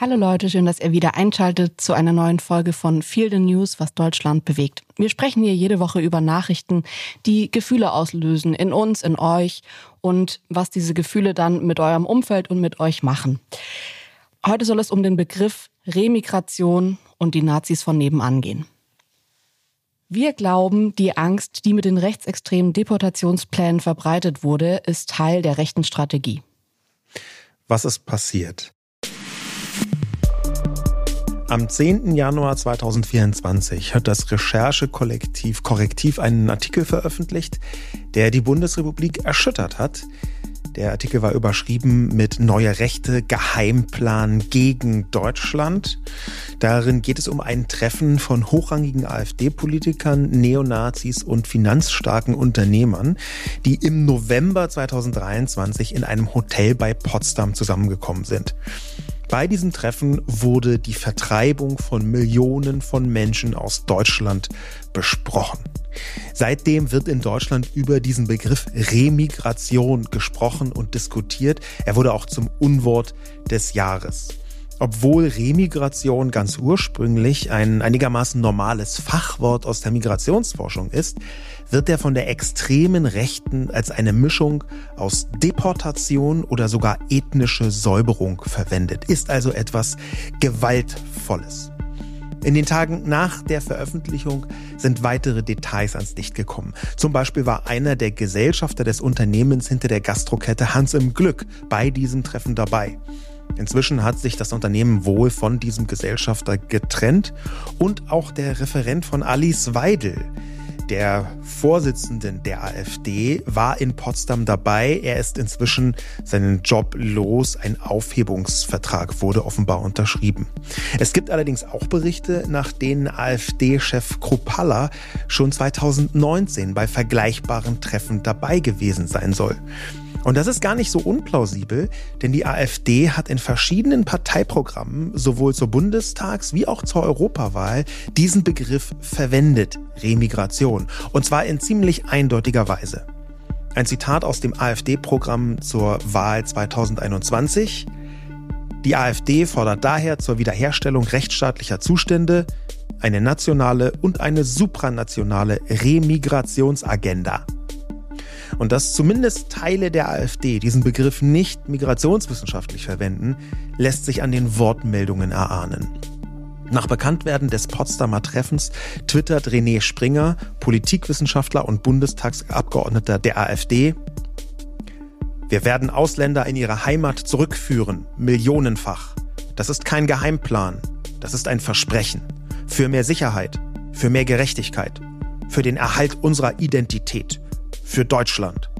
Hallo Leute, schön, dass ihr wieder einschaltet zu einer neuen Folge von Feel the News, was Deutschland bewegt. Wir sprechen hier jede Woche über Nachrichten, die Gefühle auslösen in uns, in euch und was diese Gefühle dann mit eurem Umfeld und mit euch machen. Heute soll es um den Begriff Remigration und die Nazis von nebenan gehen. Wir glauben, die Angst, die mit den rechtsextremen Deportationsplänen verbreitet wurde, ist Teil der rechten Strategie. Was ist passiert? Am 10. Januar 2024 hat das Recherchekollektiv Korrektiv einen Artikel veröffentlicht, der die Bundesrepublik erschüttert hat. Der Artikel war überschrieben mit Neue Rechte, Geheimplan gegen Deutschland. Darin geht es um ein Treffen von hochrangigen AfD-Politikern, Neonazis und finanzstarken Unternehmern, die im November 2023 in einem Hotel bei Potsdam zusammengekommen sind. Bei diesem Treffen wurde die Vertreibung von Millionen von Menschen aus Deutschland besprochen. Seitdem wird in Deutschland über diesen Begriff Remigration gesprochen und diskutiert. Er wurde auch zum Unwort des Jahres. Obwohl Remigration ganz ursprünglich ein einigermaßen normales Fachwort aus der Migrationsforschung ist, wird er von der extremen Rechten als eine Mischung aus Deportation oder sogar ethnische Säuberung verwendet, ist also etwas Gewaltvolles. In den Tagen nach der Veröffentlichung sind weitere Details ans Licht gekommen. Zum Beispiel war einer der Gesellschafter des Unternehmens hinter der Gastrokette Hans im Glück bei diesem Treffen dabei. Inzwischen hat sich das Unternehmen wohl von diesem Gesellschafter getrennt und auch der Referent von Alice Weidel, der Vorsitzenden der AfD, war in Potsdam dabei. Er ist inzwischen seinen Job los. Ein Aufhebungsvertrag wurde offenbar unterschrieben. Es gibt allerdings auch Berichte, nach denen AfD-Chef Kruppalla schon 2019 bei vergleichbaren Treffen dabei gewesen sein soll. Und das ist gar nicht so unplausibel, denn die AfD hat in verschiedenen Parteiprogrammen sowohl zur Bundestags- wie auch zur Europawahl diesen Begriff verwendet, Remigration. Und zwar in ziemlich eindeutiger Weise. Ein Zitat aus dem AfD-Programm zur Wahl 2021. Die AfD fordert daher zur Wiederherstellung rechtsstaatlicher Zustände eine nationale und eine supranationale Remigrationsagenda und dass zumindest Teile der AfD diesen Begriff nicht migrationswissenschaftlich verwenden, lässt sich an den Wortmeldungen erahnen. Nach Bekanntwerden des Potsdamer Treffens twittert René Springer, Politikwissenschaftler und Bundestagsabgeordneter der AfD, wir werden Ausländer in ihre Heimat zurückführen, millionenfach. Das ist kein Geheimplan, das ist ein Versprechen. Für mehr Sicherheit, für mehr Gerechtigkeit, für den Erhalt unserer Identität, für Deutschland.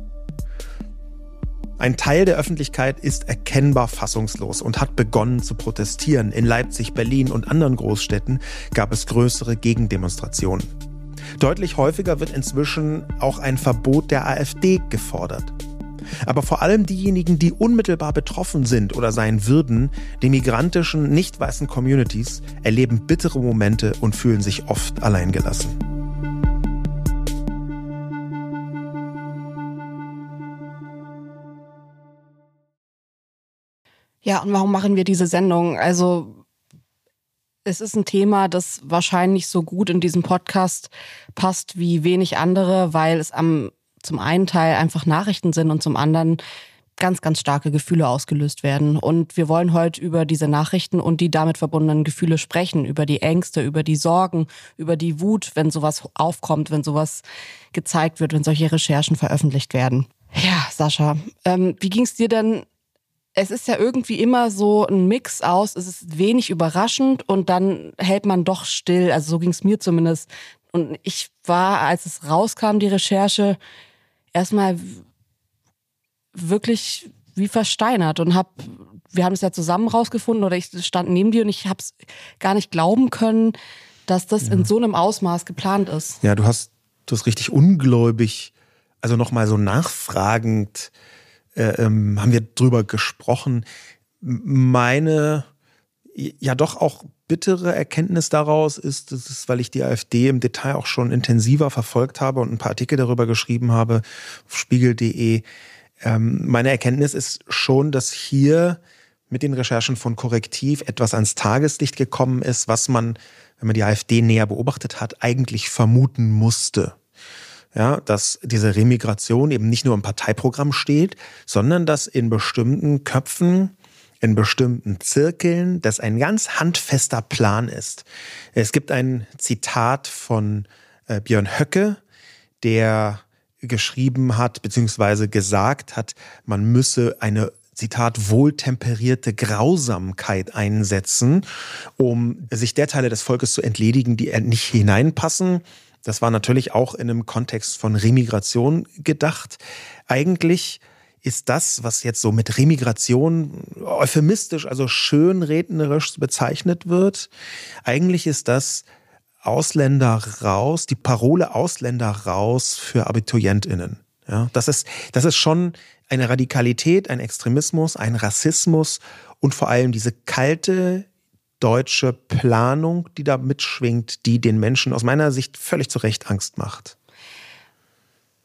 Ein Teil der Öffentlichkeit ist erkennbar fassungslos und hat begonnen zu protestieren. In Leipzig, Berlin und anderen Großstädten gab es größere Gegendemonstrationen. Deutlich häufiger wird inzwischen auch ein Verbot der AfD gefordert. Aber vor allem diejenigen, die unmittelbar betroffen sind oder sein würden, die migrantischen, nicht weißen Communities, erleben bittere Momente und fühlen sich oft alleingelassen. Ja, und warum machen wir diese Sendung? Also es ist ein Thema, das wahrscheinlich so gut in diesem Podcast passt wie wenig andere, weil es am zum einen Teil einfach Nachrichten sind und zum anderen ganz, ganz starke Gefühle ausgelöst werden. Und wir wollen heute über diese Nachrichten und die damit verbundenen Gefühle sprechen, über die Ängste, über die Sorgen, über die Wut, wenn sowas aufkommt, wenn sowas gezeigt wird, wenn solche Recherchen veröffentlicht werden. Ja, Sascha, ähm, wie ging es dir denn es ist ja irgendwie immer so ein Mix aus, es ist wenig überraschend und dann hält man doch still. Also so ging es mir zumindest. Und ich war, als es rauskam, die Recherche, erstmal wirklich wie versteinert und hab, wir haben es ja zusammen rausgefunden oder ich stand neben dir und ich habe es gar nicht glauben können, dass das ja. in so einem Ausmaß geplant ist. Ja, du hast, du hast richtig ungläubig, also nochmal so nachfragend äh, ähm, haben wir drüber gesprochen. Meine ja doch auch bittere Erkenntnis daraus ist, das ist, weil ich die AfD im Detail auch schon intensiver verfolgt habe und ein paar Artikel darüber geschrieben habe auf spiegel.de. Ähm, meine Erkenntnis ist schon, dass hier mit den Recherchen von Korrektiv etwas ans Tageslicht gekommen ist, was man, wenn man die AfD näher beobachtet hat, eigentlich vermuten musste. Ja, dass diese Remigration eben nicht nur im Parteiprogramm steht, sondern dass in bestimmten Köpfen, in bestimmten Zirkeln, das ein ganz handfester Plan ist. Es gibt ein Zitat von äh, Björn Höcke, der geschrieben hat, beziehungsweise gesagt hat, man müsse eine Zitat, wohltemperierte Grausamkeit einsetzen, um sich der Teile des Volkes zu entledigen, die nicht hineinpassen. Das war natürlich auch in einem Kontext von Remigration gedacht. Eigentlich ist das, was jetzt so mit Remigration euphemistisch, also schönrednerisch bezeichnet wird, eigentlich ist das Ausländer raus, die Parole Ausländer raus für AbiturientInnen. Ja, das ist, das ist schon eine Radikalität, ein Extremismus, ein Rassismus und vor allem diese kalte deutsche Planung, die da mitschwingt, die den Menschen aus meiner Sicht völlig zu Recht Angst macht.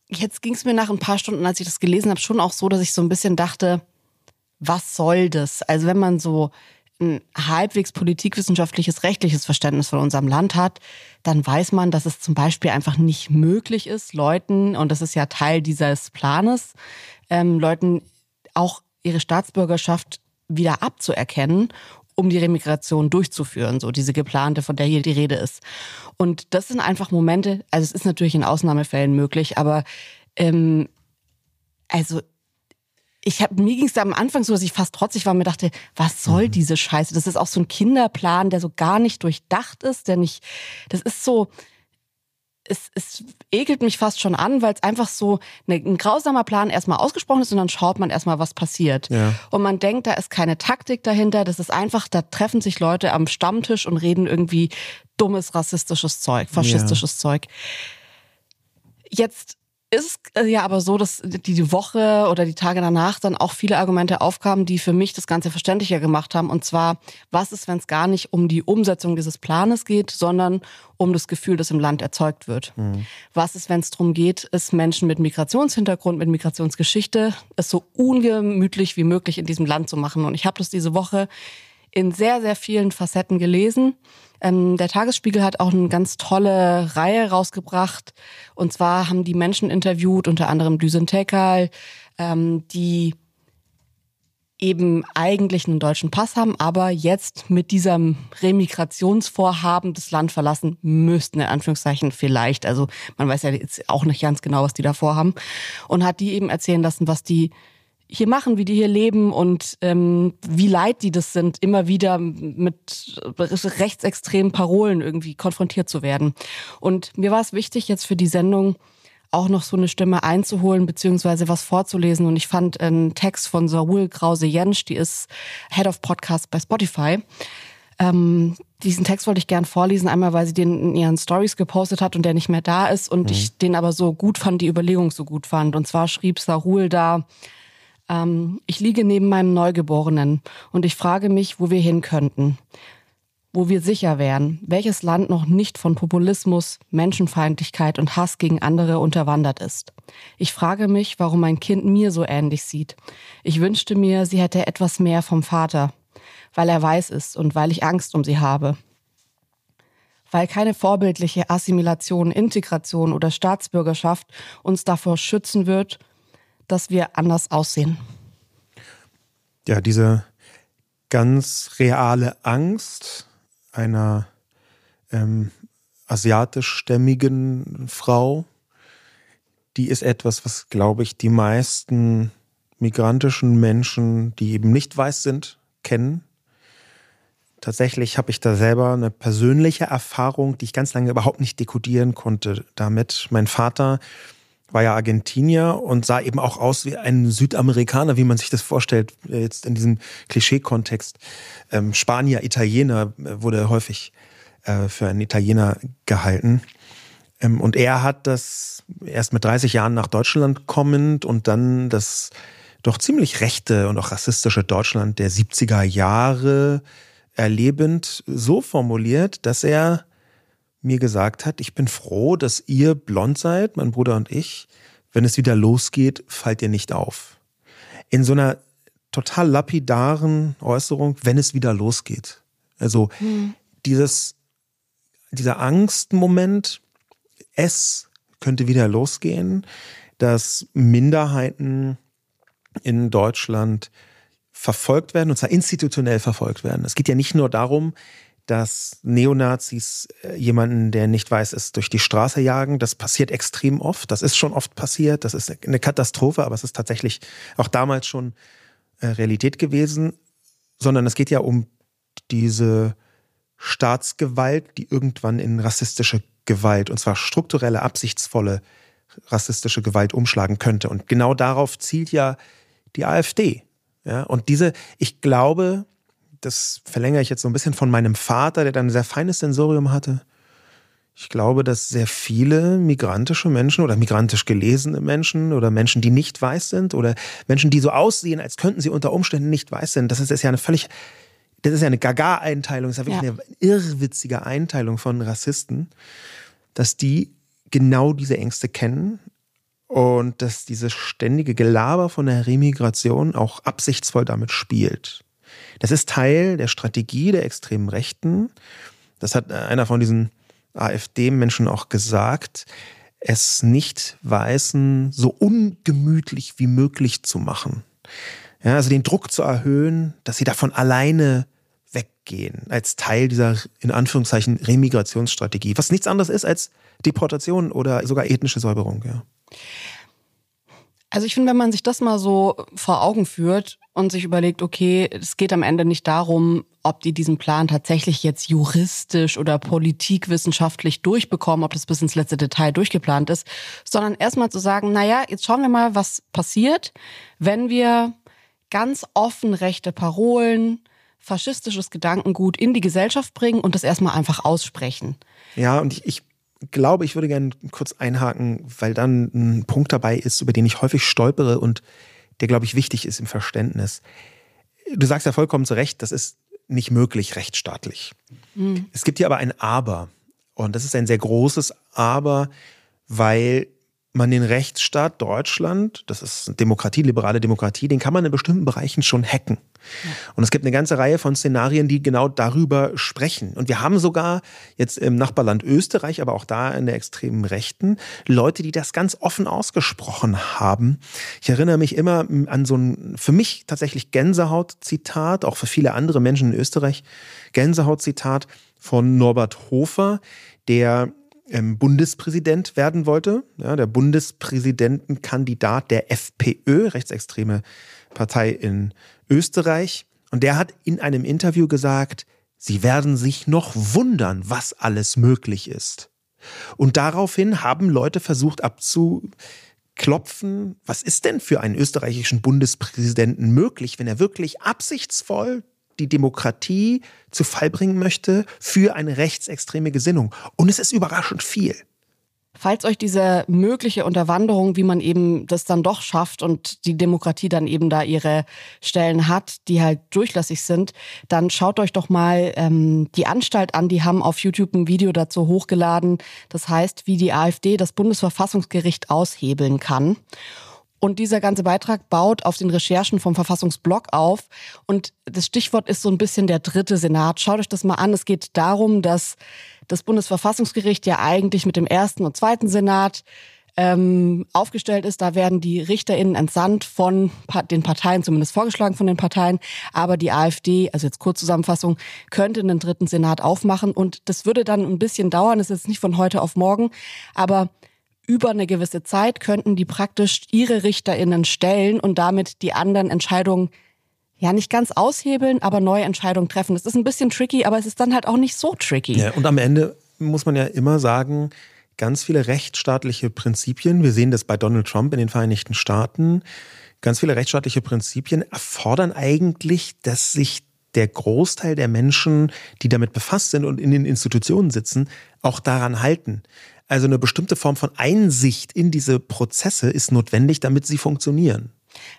Jetzt ging es mir nach ein paar Stunden, als ich das gelesen habe, schon auch so, dass ich so ein bisschen dachte, was soll das? Also wenn man so ein halbwegs politikwissenschaftliches, rechtliches Verständnis von unserem Land hat, dann weiß man, dass es zum Beispiel einfach nicht möglich ist, Leuten, und das ist ja Teil dieses Planes, ähm, Leuten auch ihre Staatsbürgerschaft wieder abzuerkennen, um die Remigration durchzuführen, so diese geplante, von der hier die Rede ist. Und das sind einfach Momente, also es ist natürlich in Ausnahmefällen möglich, aber ähm, also ich hab, mir ging es da am Anfang so, dass ich fast trotzig war und mir dachte, was soll mhm. diese Scheiße? Das ist auch so ein Kinderplan, der so gar nicht durchdacht ist, der nicht, das ist so, es, es ekelt mich fast schon an, weil es einfach so eine, ein grausamer Plan erstmal ausgesprochen ist und dann schaut man erstmal, was passiert. Ja. Und man denkt, da ist keine Taktik dahinter, das ist einfach, da treffen sich Leute am Stammtisch und reden irgendwie dummes rassistisches Zeug, faschistisches ja. Zeug. Jetzt ist es äh, ja aber so, dass die Woche oder die Tage danach dann auch viele Argumente aufkamen, die für mich das Ganze verständlicher gemacht haben. Und zwar, was ist, wenn es gar nicht um die Umsetzung dieses Planes geht, sondern um das Gefühl, das im Land erzeugt wird? Mhm. Was ist, wenn es darum geht, es Menschen mit Migrationshintergrund, mit Migrationsgeschichte, es so ungemütlich wie möglich in diesem Land zu machen? Und ich habe das diese Woche in sehr, sehr vielen Facetten gelesen. Ähm, der Tagesspiegel hat auch eine ganz tolle Reihe rausgebracht. Und zwar haben die Menschen interviewt, unter anderem Düsen ähm, die eben eigentlich einen deutschen Pass haben, aber jetzt mit diesem Remigrationsvorhaben das Land verlassen müssten, in Anführungszeichen vielleicht. Also man weiß ja jetzt auch nicht ganz genau, was die da vorhaben. Und hat die eben erzählen lassen, was die hier machen, wie die hier leben und ähm, wie leid die das sind, immer wieder mit rechtsextremen Parolen irgendwie konfrontiert zu werden. Und mir war es wichtig, jetzt für die Sendung auch noch so eine Stimme einzuholen, beziehungsweise was vorzulesen. Und ich fand einen Text von Saul Krause-Jensch, die ist Head of Podcast bei Spotify. Ähm, diesen Text wollte ich gern vorlesen, einmal weil sie den in ihren Stories gepostet hat und der nicht mehr da ist und mhm. ich den aber so gut fand, die Überlegung so gut fand. Und zwar schrieb Sarul da, ähm, ich liege neben meinem Neugeborenen und ich frage mich, wo wir hin könnten. Wo wir sicher wären, welches Land noch nicht von Populismus, Menschenfeindlichkeit und Hass gegen andere unterwandert ist. Ich frage mich, warum mein Kind mir so ähnlich sieht. Ich wünschte mir, sie hätte etwas mehr vom Vater, weil er weiß ist und weil ich Angst um sie habe weil keine vorbildliche Assimilation, Integration oder Staatsbürgerschaft uns davor schützen wird, dass wir anders aussehen. Ja, diese ganz reale Angst einer ähm, asiatischstämmigen Frau, die ist etwas, was, glaube ich, die meisten migrantischen Menschen, die eben nicht weiß sind, kennen. Tatsächlich habe ich da selber eine persönliche Erfahrung, die ich ganz lange überhaupt nicht dekodieren konnte damit. Mein Vater war ja Argentinier und sah eben auch aus wie ein Südamerikaner, wie man sich das vorstellt, äh, jetzt in diesem Klischee-Kontext. Ähm, Spanier, Italiener äh, wurde häufig äh, für einen Italiener gehalten. Ähm, und er hat das erst mit 30 Jahren nach Deutschland kommend und dann das doch ziemlich rechte und auch rassistische Deutschland der 70er Jahre erlebend so formuliert, dass er mir gesagt hat, ich bin froh, dass ihr blond seid, mein Bruder und ich. Wenn es wieder losgeht, fallt ihr nicht auf. In so einer total lapidaren Äußerung, wenn es wieder losgeht. Also hm. dieses, dieser Angstmoment, es könnte wieder losgehen, dass Minderheiten in Deutschland verfolgt werden, und zwar institutionell verfolgt werden. Es geht ja nicht nur darum, dass Neonazis äh, jemanden, der nicht weiß ist, durch die Straße jagen. Das passiert extrem oft. Das ist schon oft passiert. Das ist eine Katastrophe, aber es ist tatsächlich auch damals schon äh, Realität gewesen. Sondern es geht ja um diese Staatsgewalt, die irgendwann in rassistische Gewalt, und zwar strukturelle, absichtsvolle rassistische Gewalt umschlagen könnte. Und genau darauf zielt ja die AfD. Ja, und diese, ich glaube, das verlängere ich jetzt so ein bisschen von meinem Vater, der dann ein sehr feines Sensorium hatte. Ich glaube, dass sehr viele migrantische Menschen oder migrantisch gelesene Menschen oder Menschen, die nicht weiß sind oder Menschen, die so aussehen, als könnten sie unter Umständen nicht weiß sind, das ist, das ist ja eine völlig, das ist ja eine Gaga-Einteilung, das ist ja wirklich ja. eine irrwitzige Einteilung von Rassisten, dass die genau diese Ängste kennen und dass dieses ständige Gelaber von der Remigration auch absichtsvoll damit spielt. Das ist Teil der Strategie der extremen Rechten. Das hat einer von diesen AfD-Menschen auch gesagt, es nicht Weißen so ungemütlich wie möglich zu machen. Ja, also den Druck zu erhöhen, dass sie davon alleine weggehen, als Teil dieser, in Anführungszeichen, Remigrationsstrategie, was nichts anderes ist als Deportation oder sogar ethnische Säuberung, ja. Also ich finde, wenn man sich das mal so vor Augen führt und sich überlegt, okay, es geht am Ende nicht darum, ob die diesen Plan tatsächlich jetzt juristisch oder politikwissenschaftlich durchbekommen, ob das bis ins letzte Detail durchgeplant ist, sondern erstmal zu sagen, naja, jetzt schauen wir mal, was passiert, wenn wir ganz offen rechte Parolen, faschistisches Gedankengut in die Gesellschaft bringen und das erstmal einfach aussprechen. Ja, und ich, ich glaube, ich würde gerne kurz einhaken, weil dann ein Punkt dabei ist, über den ich häufig stolpere und der, glaube ich, wichtig ist im Verständnis. Du sagst ja vollkommen zu Recht, das ist nicht möglich rechtsstaatlich. Mhm. Es gibt hier aber ein Aber. Und das ist ein sehr großes Aber, weil man den Rechtsstaat Deutschland, das ist Demokratie, liberale Demokratie, den kann man in bestimmten Bereichen schon hacken. Und es gibt eine ganze Reihe von Szenarien, die genau darüber sprechen. Und wir haben sogar jetzt im Nachbarland Österreich, aber auch da in der extremen Rechten, Leute, die das ganz offen ausgesprochen haben. Ich erinnere mich immer an so ein für mich tatsächlich Gänsehaut-Zitat, auch für viele andere Menschen in Österreich, Gänsehaut-Zitat von Norbert Hofer, der ähm, Bundespräsident werden wollte. Ja, der Bundespräsidentenkandidat der FPÖ, rechtsextreme Partei in Österreich. Und der hat in einem Interview gesagt, Sie werden sich noch wundern, was alles möglich ist. Und daraufhin haben Leute versucht abzuklopfen, was ist denn für einen österreichischen Bundespräsidenten möglich, wenn er wirklich absichtsvoll die Demokratie zu Fall bringen möchte für eine rechtsextreme Gesinnung. Und es ist überraschend viel. Falls euch diese mögliche Unterwanderung, wie man eben das dann doch schafft und die Demokratie dann eben da ihre Stellen hat, die halt durchlässig sind, dann schaut euch doch mal ähm, die Anstalt an. Die haben auf YouTube ein Video dazu hochgeladen. Das heißt, wie die AfD das Bundesverfassungsgericht aushebeln kann. Und dieser ganze Beitrag baut auf den Recherchen vom Verfassungsblog auf. Und das Stichwort ist so ein bisschen der dritte Senat. Schaut euch das mal an. Es geht darum, dass das Bundesverfassungsgericht ja eigentlich mit dem ersten und zweiten Senat ähm, aufgestellt ist. Da werden die RichterInnen entsandt von den Parteien, zumindest vorgeschlagen von den Parteien. Aber die AfD, also jetzt Kurzzusammenfassung, könnte einen dritten Senat aufmachen. Und das würde dann ein bisschen dauern. Das ist jetzt nicht von heute auf morgen. Aber über eine gewisse Zeit könnten die praktisch ihre RichterInnen stellen und damit die anderen Entscheidungen ja nicht ganz aushebeln, aber neue Entscheidungen treffen. Das ist ein bisschen tricky, aber es ist dann halt auch nicht so tricky. Ja, und am Ende muss man ja immer sagen, ganz viele rechtsstaatliche Prinzipien, wir sehen das bei Donald Trump in den Vereinigten Staaten, ganz viele rechtsstaatliche Prinzipien erfordern eigentlich, dass sich der Großteil der Menschen, die damit befasst sind und in den Institutionen sitzen, auch daran halten. Also eine bestimmte Form von Einsicht in diese Prozesse ist notwendig, damit sie funktionieren.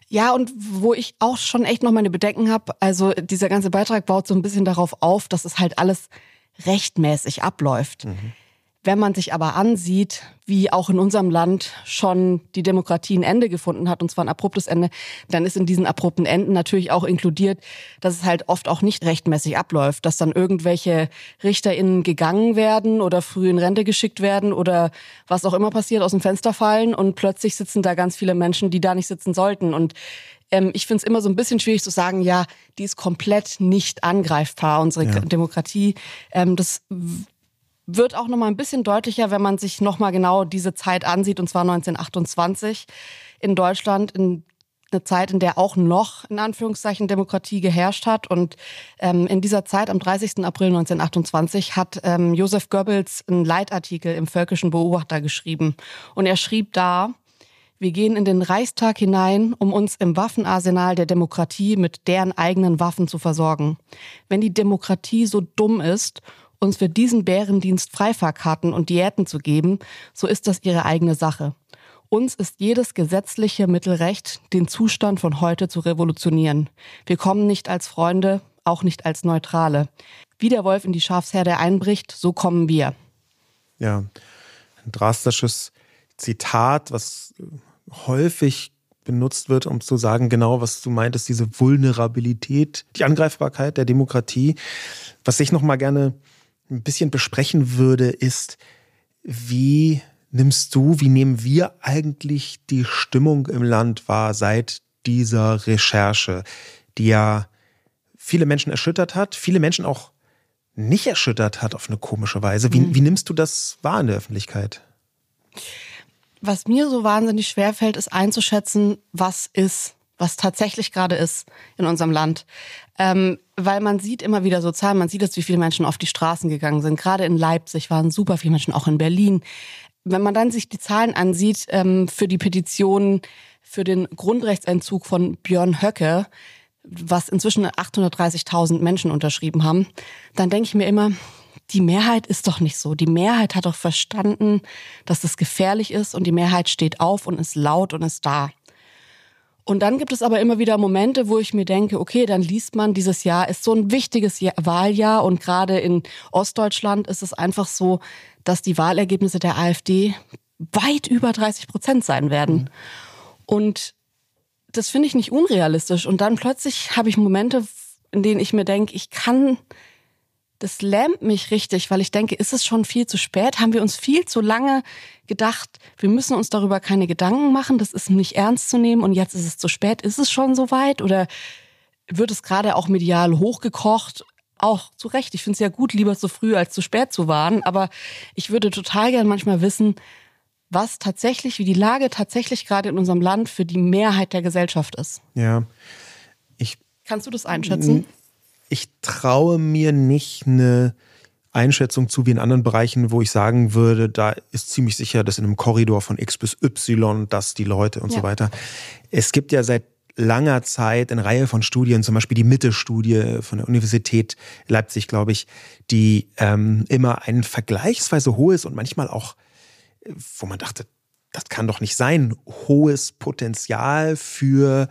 Ja, und wo ich auch schon echt noch meine Bedenken habe, also dieser ganze Beitrag baut so ein bisschen darauf auf, dass es halt alles rechtmäßig abläuft. Mhm Wenn man sich aber ansieht, wie auch in unserem Land schon die Demokratie ein Ende gefunden hat, und zwar ein abruptes Ende, dann ist in diesen abrupten Enden natürlich auch inkludiert, dass es halt oft auch nicht rechtmäßig abläuft, dass dann irgendwelche RichterInnen gegangen werden oder früh in Rente geschickt werden oder was auch immer passiert, aus dem Fenster fallen und plötzlich sitzen da ganz viele Menschen, die da nicht sitzen sollten. Und ähm, ich finde es immer so ein bisschen schwierig zu sagen, ja, die ist komplett nicht angreifbar, unsere ja. Demokratie. Ähm, das wird auch noch mal ein bisschen deutlicher, wenn man sich noch mal genau diese Zeit ansieht, und zwar 1928 in Deutschland, in eine Zeit, in der auch noch in Anführungszeichen Demokratie geherrscht hat. Und ähm, in dieser Zeit, am 30. April 1928, hat ähm, Josef Goebbels einen Leitartikel im Völkischen Beobachter geschrieben. Und er schrieb da, wir gehen in den Reichstag hinein, um uns im Waffenarsenal der Demokratie mit deren eigenen Waffen zu versorgen. Wenn die Demokratie so dumm ist uns für diesen Bärendienst Freifahrkarten und Diäten zu geben, so ist das ihre eigene Sache. Uns ist jedes gesetzliche Mittel recht, den Zustand von heute zu revolutionieren. Wir kommen nicht als Freunde, auch nicht als Neutrale. Wie der Wolf in die Schafsherde einbricht, so kommen wir. Ja, ein drastisches Zitat, was häufig benutzt wird, um zu sagen, genau, was du meintest, diese Vulnerabilität, die Angreifbarkeit der Demokratie. Was ich noch mal gerne ein bisschen besprechen würde, ist, wie nimmst du, wie nehmen wir eigentlich die Stimmung im Land wahr seit dieser Recherche, die ja viele Menschen erschüttert hat, viele Menschen auch nicht erschüttert hat auf eine komische Weise. Wie, mhm. wie nimmst du das wahr in der Öffentlichkeit? Was mir so wahnsinnig schwer fällt, ist einzuschätzen, was ist, was tatsächlich gerade ist in unserem Land. Ähm, weil man sieht immer wieder so Zahlen, man sieht jetzt, wie viele Menschen auf die Straßen gegangen sind. Gerade in Leipzig waren super viele Menschen, auch in Berlin. Wenn man dann sich die Zahlen ansieht ähm, für die Petition für den Grundrechtsentzug von Björn Höcke, was inzwischen 830.000 Menschen unterschrieben haben, dann denke ich mir immer, die Mehrheit ist doch nicht so. Die Mehrheit hat doch verstanden, dass das gefährlich ist und die Mehrheit steht auf und ist laut und ist da. Und dann gibt es aber immer wieder Momente, wo ich mir denke, okay, dann liest man, dieses Jahr ist so ein wichtiges Wahljahr und gerade in Ostdeutschland ist es einfach so, dass die Wahlergebnisse der AfD weit über 30 Prozent sein werden. Mhm. Und das finde ich nicht unrealistisch. Und dann plötzlich habe ich Momente, in denen ich mir denke, ich kann das lähmt mich richtig, weil ich denke, ist es schon viel zu spät? Haben wir uns viel zu lange gedacht, wir müssen uns darüber keine Gedanken machen, das ist nicht ernst zu nehmen und jetzt ist es zu spät. Ist es schon so weit oder wird es gerade auch medial hochgekocht? Auch zu Recht. Ich finde es ja gut, lieber zu früh als zu spät zu warnen, aber ich würde total gern manchmal wissen, was tatsächlich, wie die Lage tatsächlich gerade in unserem Land für die Mehrheit der Gesellschaft ist. Ja. Ich Kannst du das einschätzen? Ich traue mir nicht eine Einschätzung zu wie in anderen Bereichen, wo ich sagen würde, da ist ziemlich sicher, dass in einem Korridor von X bis Y, dass die Leute und ja. so weiter. Es gibt ja seit langer Zeit eine Reihe von Studien, zum Beispiel die Mitte-Studie von der Universität Leipzig, glaube ich, die ähm, immer ein vergleichsweise hohes und manchmal auch, wo man dachte, das kann doch nicht sein, hohes Potenzial für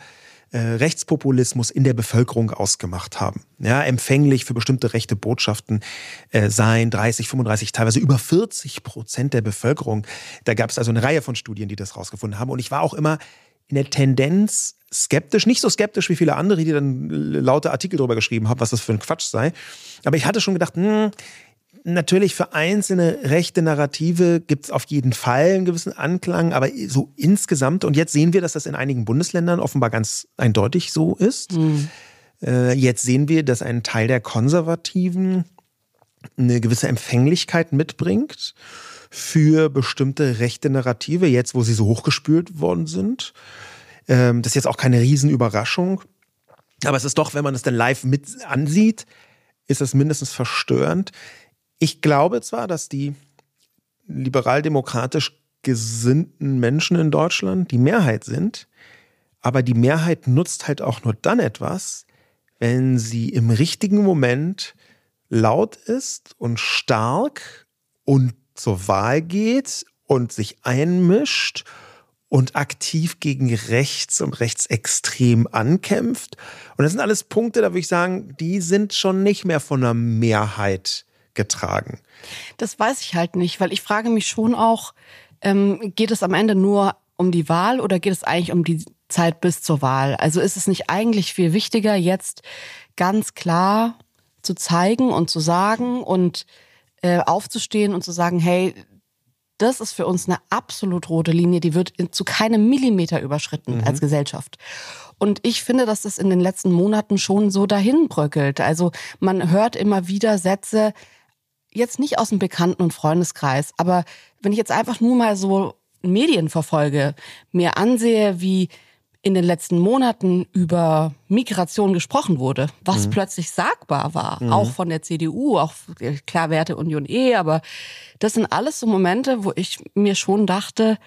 äh, Rechtspopulismus in der Bevölkerung ausgemacht haben. Ja, empfänglich für bestimmte rechte Botschaften äh, seien 30, 35, teilweise über 40 Prozent der Bevölkerung. Da gab es also eine Reihe von Studien, die das rausgefunden haben. Und ich war auch immer in der Tendenz skeptisch, nicht so skeptisch wie viele andere, die dann laute Artikel darüber geschrieben haben, was das für ein Quatsch sei. Aber ich hatte schon gedacht, hm, Natürlich für einzelne rechte Narrative gibt es auf jeden Fall einen gewissen Anklang, aber so insgesamt, und jetzt sehen wir, dass das in einigen Bundesländern offenbar ganz eindeutig so ist. Mhm. Jetzt sehen wir, dass ein Teil der Konservativen eine gewisse Empfänglichkeit mitbringt für bestimmte rechte Narrative, jetzt wo sie so hochgespült worden sind. Ähm, das ist jetzt auch keine Riesenüberraschung. Aber es ist doch, wenn man es dann live mit ansieht, ist es mindestens verstörend. Ich glaube zwar, dass die liberaldemokratisch gesinnten Menschen in Deutschland die Mehrheit sind, aber die Mehrheit nutzt halt auch nur dann etwas, wenn sie im richtigen Moment laut ist und stark und zur Wahl geht und sich einmischt und aktiv gegen rechts und rechtsextrem ankämpft. Und das sind alles Punkte, da würde ich sagen, die sind schon nicht mehr von einer Mehrheit getragen. Das weiß ich halt nicht, weil ich frage mich schon auch, ähm, geht es am Ende nur um die Wahl oder geht es eigentlich um die Zeit bis zur Wahl? Also ist es nicht eigentlich viel wichtiger, jetzt ganz klar zu zeigen und zu sagen und äh, aufzustehen und zu sagen, hey, das ist für uns eine absolut rote Linie, die wird zu keinem Millimeter überschritten mhm. als Gesellschaft. Und ich finde, dass das in den letzten Monaten schon so dahin bröckelt. Also man hört immer wieder Sätze, jetzt nicht aus dem Bekannten- und Freundeskreis, aber wenn ich jetzt einfach nur mal so Medien verfolge, mir ansehe, wie in den letzten Monaten über Migration gesprochen wurde, was mhm. plötzlich sagbar war, mhm. auch von der CDU, auch klar Werte Union eh, aber das sind alles so Momente, wo ich mir schon dachte,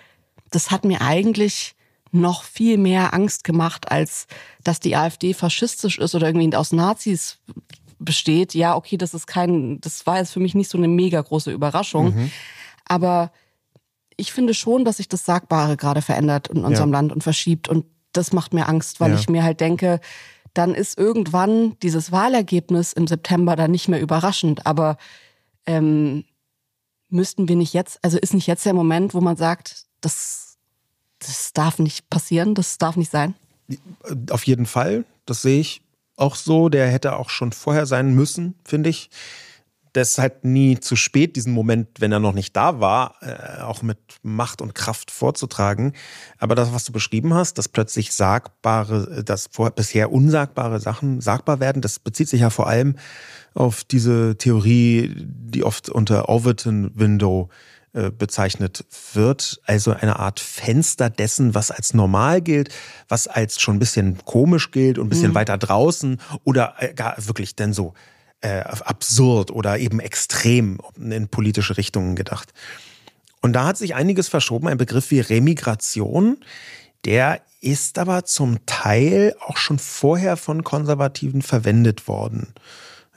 das hat mir eigentlich noch viel mehr Angst gemacht, als dass die AfD faschistisch ist oder irgendwie aus Nazis besteht. Ja, okay, das ist kein, das war jetzt für mich nicht so eine mega große Überraschung. Mhm. Aber ich finde schon, dass sich das Sagbare gerade verändert in unserem ja. Land und verschiebt. Und das macht mir Angst, weil ja. ich mir halt denke, dann ist irgendwann dieses Wahlergebnis im September dann nicht mehr überraschend. Aber ähm, müssten wir nicht jetzt, also ist nicht jetzt der Moment, wo man sagt, das, das darf nicht passieren, das darf nicht sein? Auf jeden Fall, das sehe ich auch so. Der hätte auch schon vorher sein müssen, finde ich das ist halt nie zu spät, diesen Moment, wenn er noch nicht da war, äh, auch mit Macht und Kraft vorzutragen. Aber das, was du beschrieben hast, dass plötzlich sagbare, dass vor, bisher unsagbare Sachen sagbar werden, das bezieht sich ja vor allem auf diese Theorie, die oft unter Overton Window äh, bezeichnet wird, also eine Art Fenster dessen, was als normal gilt, was als schon ein bisschen komisch gilt und ein bisschen mhm. weiter draußen oder äh, gar wirklich denn so äh, absurd oder eben extrem in politische Richtungen gedacht. Und da hat sich einiges verschoben. Ein Begriff wie Remigration, der ist aber zum Teil auch schon vorher von Konservativen verwendet worden.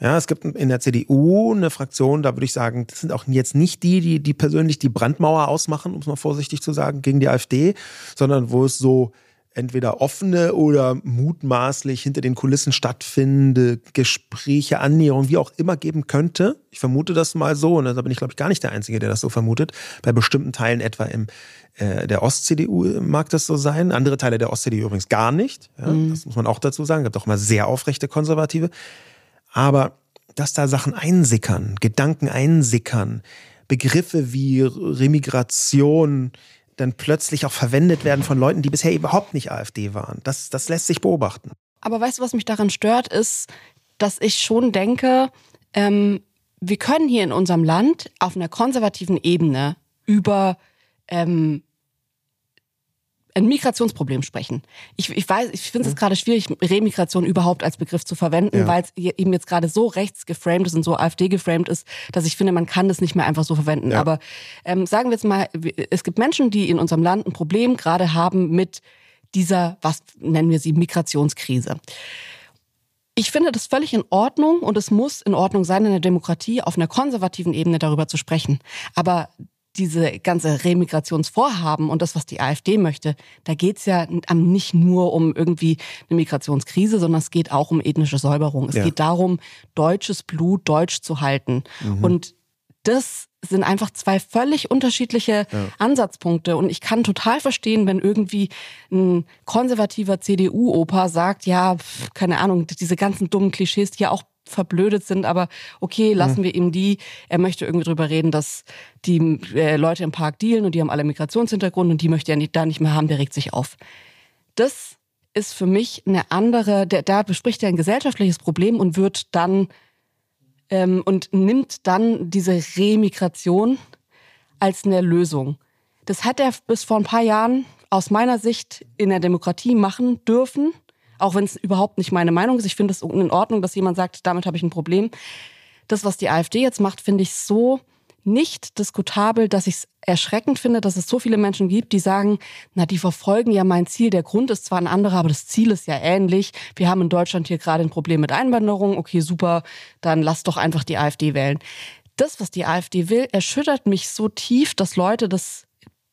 Ja, es gibt in der CDU eine Fraktion, da würde ich sagen, das sind auch jetzt nicht die, die, die persönlich die Brandmauer ausmachen, um es mal vorsichtig zu sagen, gegen die AfD, sondern wo es so entweder offene oder mutmaßlich hinter den Kulissen stattfindende Gespräche, Annäherungen, wie auch immer geben könnte. Ich vermute das mal so, und da bin ich, glaube ich, gar nicht der Einzige, der das so vermutet. Bei bestimmten Teilen etwa im äh, der Ost-CDU mag das so sein. Andere Teile der Ost-CDU übrigens gar nicht. Ja, mhm. Das muss man auch dazu sagen. Es gibt auch immer sehr aufrechte Konservative. Aber dass da Sachen einsickern, Gedanken einsickern, Begriffe wie Remigration, dann plötzlich auch verwendet werden von Leuten, die bisher überhaupt nicht AfD waren. Das, das lässt sich beobachten. Aber weißt du, was mich daran stört, ist, dass ich schon denke, ähm, wir können hier in unserem Land auf einer konservativen Ebene über ähm, ein Migrationsproblem sprechen. Ich, ich weiß, ich finde es gerade schwierig, Remigration überhaupt als Begriff zu verwenden, ja. weil es eben jetzt gerade so rechts geframed ist und so AfD geframed ist, dass ich finde, man kann das nicht mehr einfach so verwenden. Ja. Aber ähm, sagen wir jetzt mal, es gibt Menschen, die in unserem Land ein Problem gerade haben mit dieser, was nennen wir sie, Migrationskrise. Ich finde das völlig in Ordnung und es muss in Ordnung sein, in der Demokratie auf einer konservativen Ebene darüber zu sprechen. Aber diese ganze Remigrationsvorhaben und das, was die AfD möchte, da geht's ja nicht nur um irgendwie eine Migrationskrise, sondern es geht auch um ethnische Säuberung. Es ja. geht darum, deutsches Blut deutsch zu halten. Mhm. Und das sind einfach zwei völlig unterschiedliche ja. Ansatzpunkte. Und ich kann total verstehen, wenn irgendwie ein konservativer CDU-Opa sagt, ja, keine Ahnung, diese ganzen dummen Klischees, die ja auch verblödet sind, aber okay, lassen mhm. wir ihm die. Er möchte irgendwie drüber reden, dass die äh, Leute im Park dealen und die haben alle Migrationshintergrund und die möchte er nicht, da nicht mehr haben, der regt sich auf. Das ist für mich eine andere, der, da bespricht er ein gesellschaftliches Problem und wird dann ähm, und nimmt dann diese Remigration als eine Lösung. Das hat er bis vor ein paar Jahren aus meiner Sicht in der Demokratie machen dürfen auch wenn es überhaupt nicht meine Meinung ist. Ich finde es in Ordnung, dass jemand sagt, damit habe ich ein Problem. Das, was die AfD jetzt macht, finde ich so nicht diskutabel, dass ich es erschreckend finde, dass es so viele Menschen gibt, die sagen, na, die verfolgen ja mein Ziel. Der Grund ist zwar ein anderer, aber das Ziel ist ja ähnlich. Wir haben in Deutschland hier gerade ein Problem mit Einwanderung. Okay, super, dann lass doch einfach die AfD wählen. Das, was die AfD will, erschüttert mich so tief, dass Leute das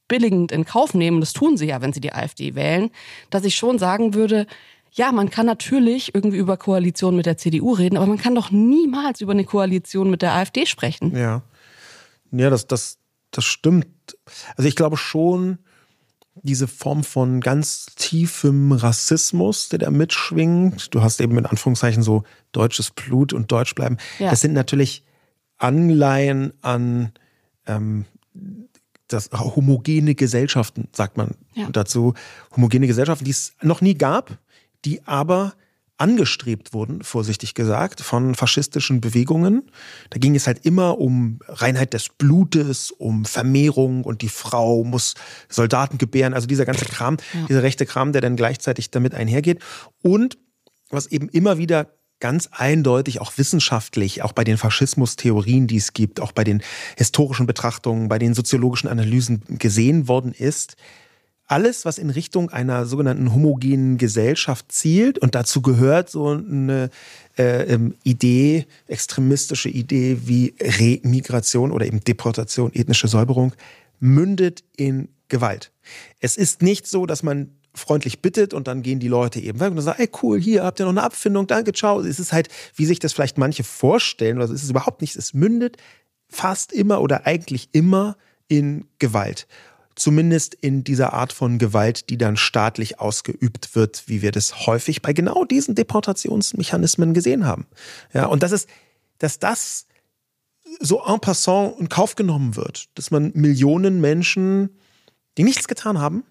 billigend in Kauf nehmen. Das tun sie ja, wenn sie die AfD wählen, dass ich schon sagen würde, ja, man kann natürlich irgendwie über Koalition mit der CDU reden, aber man kann doch niemals über eine Koalition mit der AfD sprechen. Ja. Ja, das, das, das stimmt. Also ich glaube schon, diese Form von ganz tiefem Rassismus, der da mitschwingt. Du hast eben in Anführungszeichen so deutsches Blut und Deutsch bleiben. Ja. Das sind natürlich Anleihen an ähm, das homogene Gesellschaften, sagt man ja. dazu. Homogene Gesellschaften, die es noch nie gab, die aber angestrebt wurden, vorsichtig gesagt, von faschistischen Bewegungen. Da ging es halt immer um Reinheit des Blutes, um Vermehrung und die Frau muss Soldaten gebären, also dieser ganze Kram, ja. dieser rechte Kram, der dann gleichzeitig damit einhergeht. Und was eben immer wieder ganz eindeutig auch wissenschaftlich, auch bei den Faschismustheorien, die es gibt, auch bei den historischen Betrachtungen, bei den soziologischen Analysen gesehen worden ist, alles, was in Richtung einer sogenannten homogenen Gesellschaft zielt und dazu gehört so eine äh, ähm, Idee, extremistische Idee wie Remigration oder eben Deportation, ethnische Säuberung, mündet in Gewalt. Es ist nicht so, dass man freundlich bittet und dann gehen die Leute eben weg und dann sagen, ey cool, hier habt ihr noch eine Abfindung, danke, ciao. Es ist halt, wie sich das vielleicht manche vorstellen, oder es ist überhaupt nichts, es mündet fast immer oder eigentlich immer in Gewalt zumindest in dieser Art von Gewalt, die dann staatlich ausgeübt wird, wie wir das häufig bei genau diesen Deportationsmechanismen gesehen haben. Ja, und das ist, dass das so en passant in Kauf genommen wird, dass man Millionen Menschen, die nichts getan haben,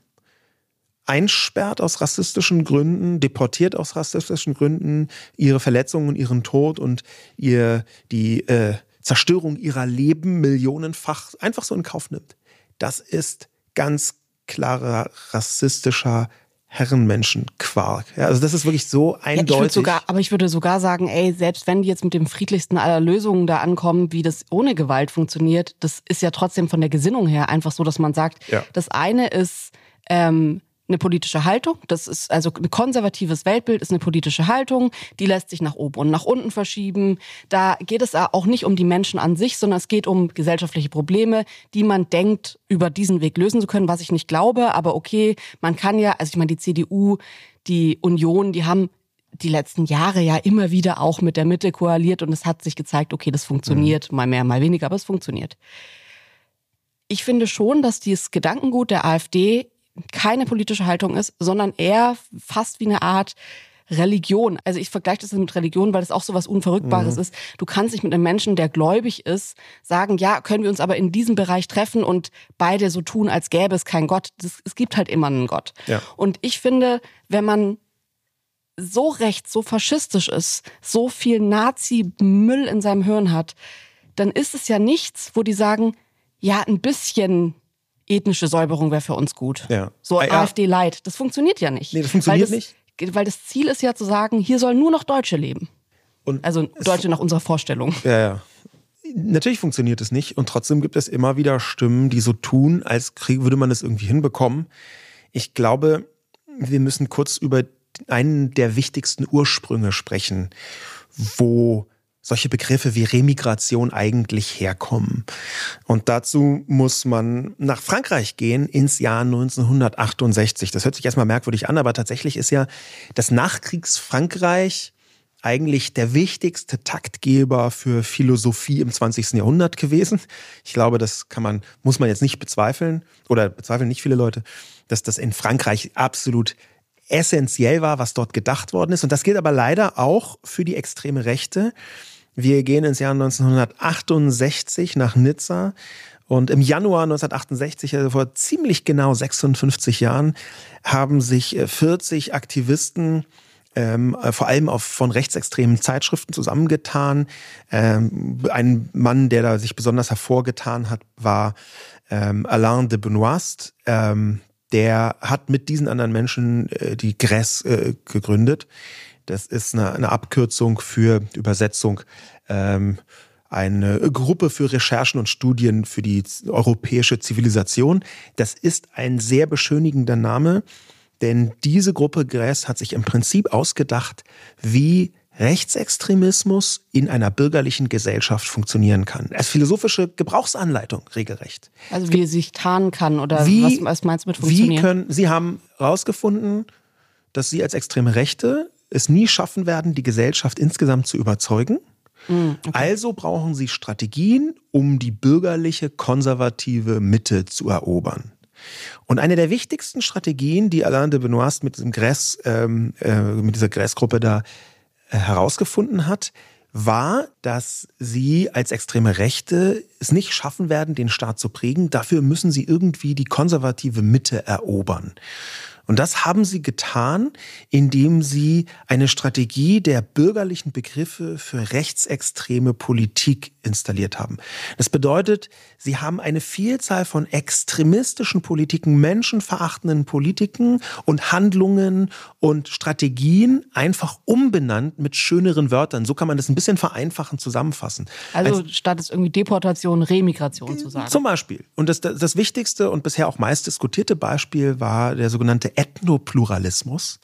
einsperrt aus rassistischen Gründen, deportiert aus rassistischen Gründen, ihre Verletzungen und ihren Tod und ihr die äh, Zerstörung ihrer Leben millionenfach einfach so in Kauf nimmt. Das ist ganz klarer rassistischer Herrenmenschenquark. Ja, also das ist wirklich so eindeutig. Ja, ich sogar, aber ich würde sogar sagen, ey, selbst wenn die jetzt mit dem friedlichsten aller Lösungen da ankommen, wie das ohne Gewalt funktioniert, das ist ja trotzdem von der Gesinnung her einfach so, dass man sagt, ja. das eine ist ähm, eine politische Haltung. Das ist also ein konservatives Weltbild ist eine politische Haltung, die lässt sich nach oben und nach unten verschieben. Da geht es auch nicht um die Menschen an sich, sondern es geht um gesellschaftliche Probleme, die man denkt, über diesen Weg lösen zu können, was ich nicht glaube. Aber okay, man kann ja, also ich meine, die CDU, die Union, die haben die letzten Jahre ja immer wieder auch mit der Mitte koaliert und es hat sich gezeigt, okay, das funktioniert, mhm. mal mehr, mal weniger, aber es funktioniert. Ich finde schon, dass dieses Gedankengut der AfD keine politische Haltung ist, sondern eher fast wie eine Art Religion. Also ich vergleiche das mit Religion, weil das auch so was Unverrückbares mhm. ist. Du kannst nicht mit einem Menschen, der gläubig ist, sagen, ja, können wir uns aber in diesem Bereich treffen und beide so tun, als gäbe es keinen Gott. Das, es gibt halt immer einen Gott. Ja. Und ich finde, wenn man so recht, so faschistisch ist, so viel Nazi-Müll in seinem Hirn hat, dann ist es ja nichts, wo die sagen, ja, ein bisschen ethnische Säuberung wäre für uns gut. Ja. So ah, ja. AfD-Light. Das funktioniert ja nicht. Nee, das funktioniert weil das, nicht. Weil das Ziel ist ja zu sagen, hier sollen nur noch Deutsche leben. Und also Deutsche nach unserer Vorstellung. Ja, ja. Natürlich funktioniert es nicht und trotzdem gibt es immer wieder Stimmen, die so tun, als würde man es irgendwie hinbekommen. Ich glaube, wir müssen kurz über einen der wichtigsten Ursprünge sprechen, wo solche Begriffe wie Remigration eigentlich herkommen. Und dazu muss man nach Frankreich gehen ins Jahr 1968. Das hört sich erstmal merkwürdig an, aber tatsächlich ist ja das Nachkriegsfrankreich eigentlich der wichtigste Taktgeber für Philosophie im 20. Jahrhundert gewesen. Ich glaube, das kann man, muss man jetzt nicht bezweifeln, oder bezweifeln nicht viele Leute, dass das in Frankreich absolut essentiell war, was dort gedacht worden ist. Und das gilt aber leider auch für die extreme Rechte. Wir gehen ins Jahr 1968 nach Nizza. Und im Januar 1968, also vor ziemlich genau 56 Jahren, haben sich 40 äh, Aktivisten ähm, äh, vor allem auf, von rechtsextremen Zeitschriften zusammengetan. Ähm, ein Mann, der da sich besonders hervorgetan hat, war ähm, Alain de Benoist. Ähm, der hat mit diesen anderen Menschen äh, die GRES äh, gegründet. Das ist eine, eine Abkürzung für Übersetzung. Ähm, eine Gruppe für Recherchen und Studien für die europäische Zivilisation. Das ist ein sehr beschönigender Name, denn diese Gruppe GRES hat sich im Prinzip ausgedacht, wie Rechtsextremismus in einer bürgerlichen Gesellschaft funktionieren kann. Als philosophische Gebrauchsanleitung regelrecht. Also wie er sich tarnen kann oder wie, was, was meinst du mit funktionieren? Wie können, Sie haben herausgefunden, dass sie als extreme Rechte es nie schaffen werden, die Gesellschaft insgesamt zu überzeugen. Mm, okay. Also brauchen sie Strategien, um die bürgerliche, konservative Mitte zu erobern. Und eine der wichtigsten Strategien, die Alain de Benoist mit diesem Gress, ähm, äh, mit dieser Gressgruppe da äh, herausgefunden hat, war, dass sie als extreme Rechte es nicht schaffen werden, den Staat zu prägen. Dafür müssen sie irgendwie die konservative Mitte erobern. Und das haben sie getan, indem sie eine Strategie der bürgerlichen Begriffe für rechtsextreme Politik installiert haben. Das bedeutet, sie haben eine Vielzahl von extremistischen Politiken, menschenverachtenden Politiken und Handlungen und Strategien einfach umbenannt mit schöneren Wörtern. So kann man das ein bisschen vereinfachen zusammenfassen. Also Als, statt es irgendwie Deportation, Remigration zu sagen. Zum Beispiel. Und das, das wichtigste und bisher auch meist diskutierte Beispiel war der sogenannte Ethnopluralismus.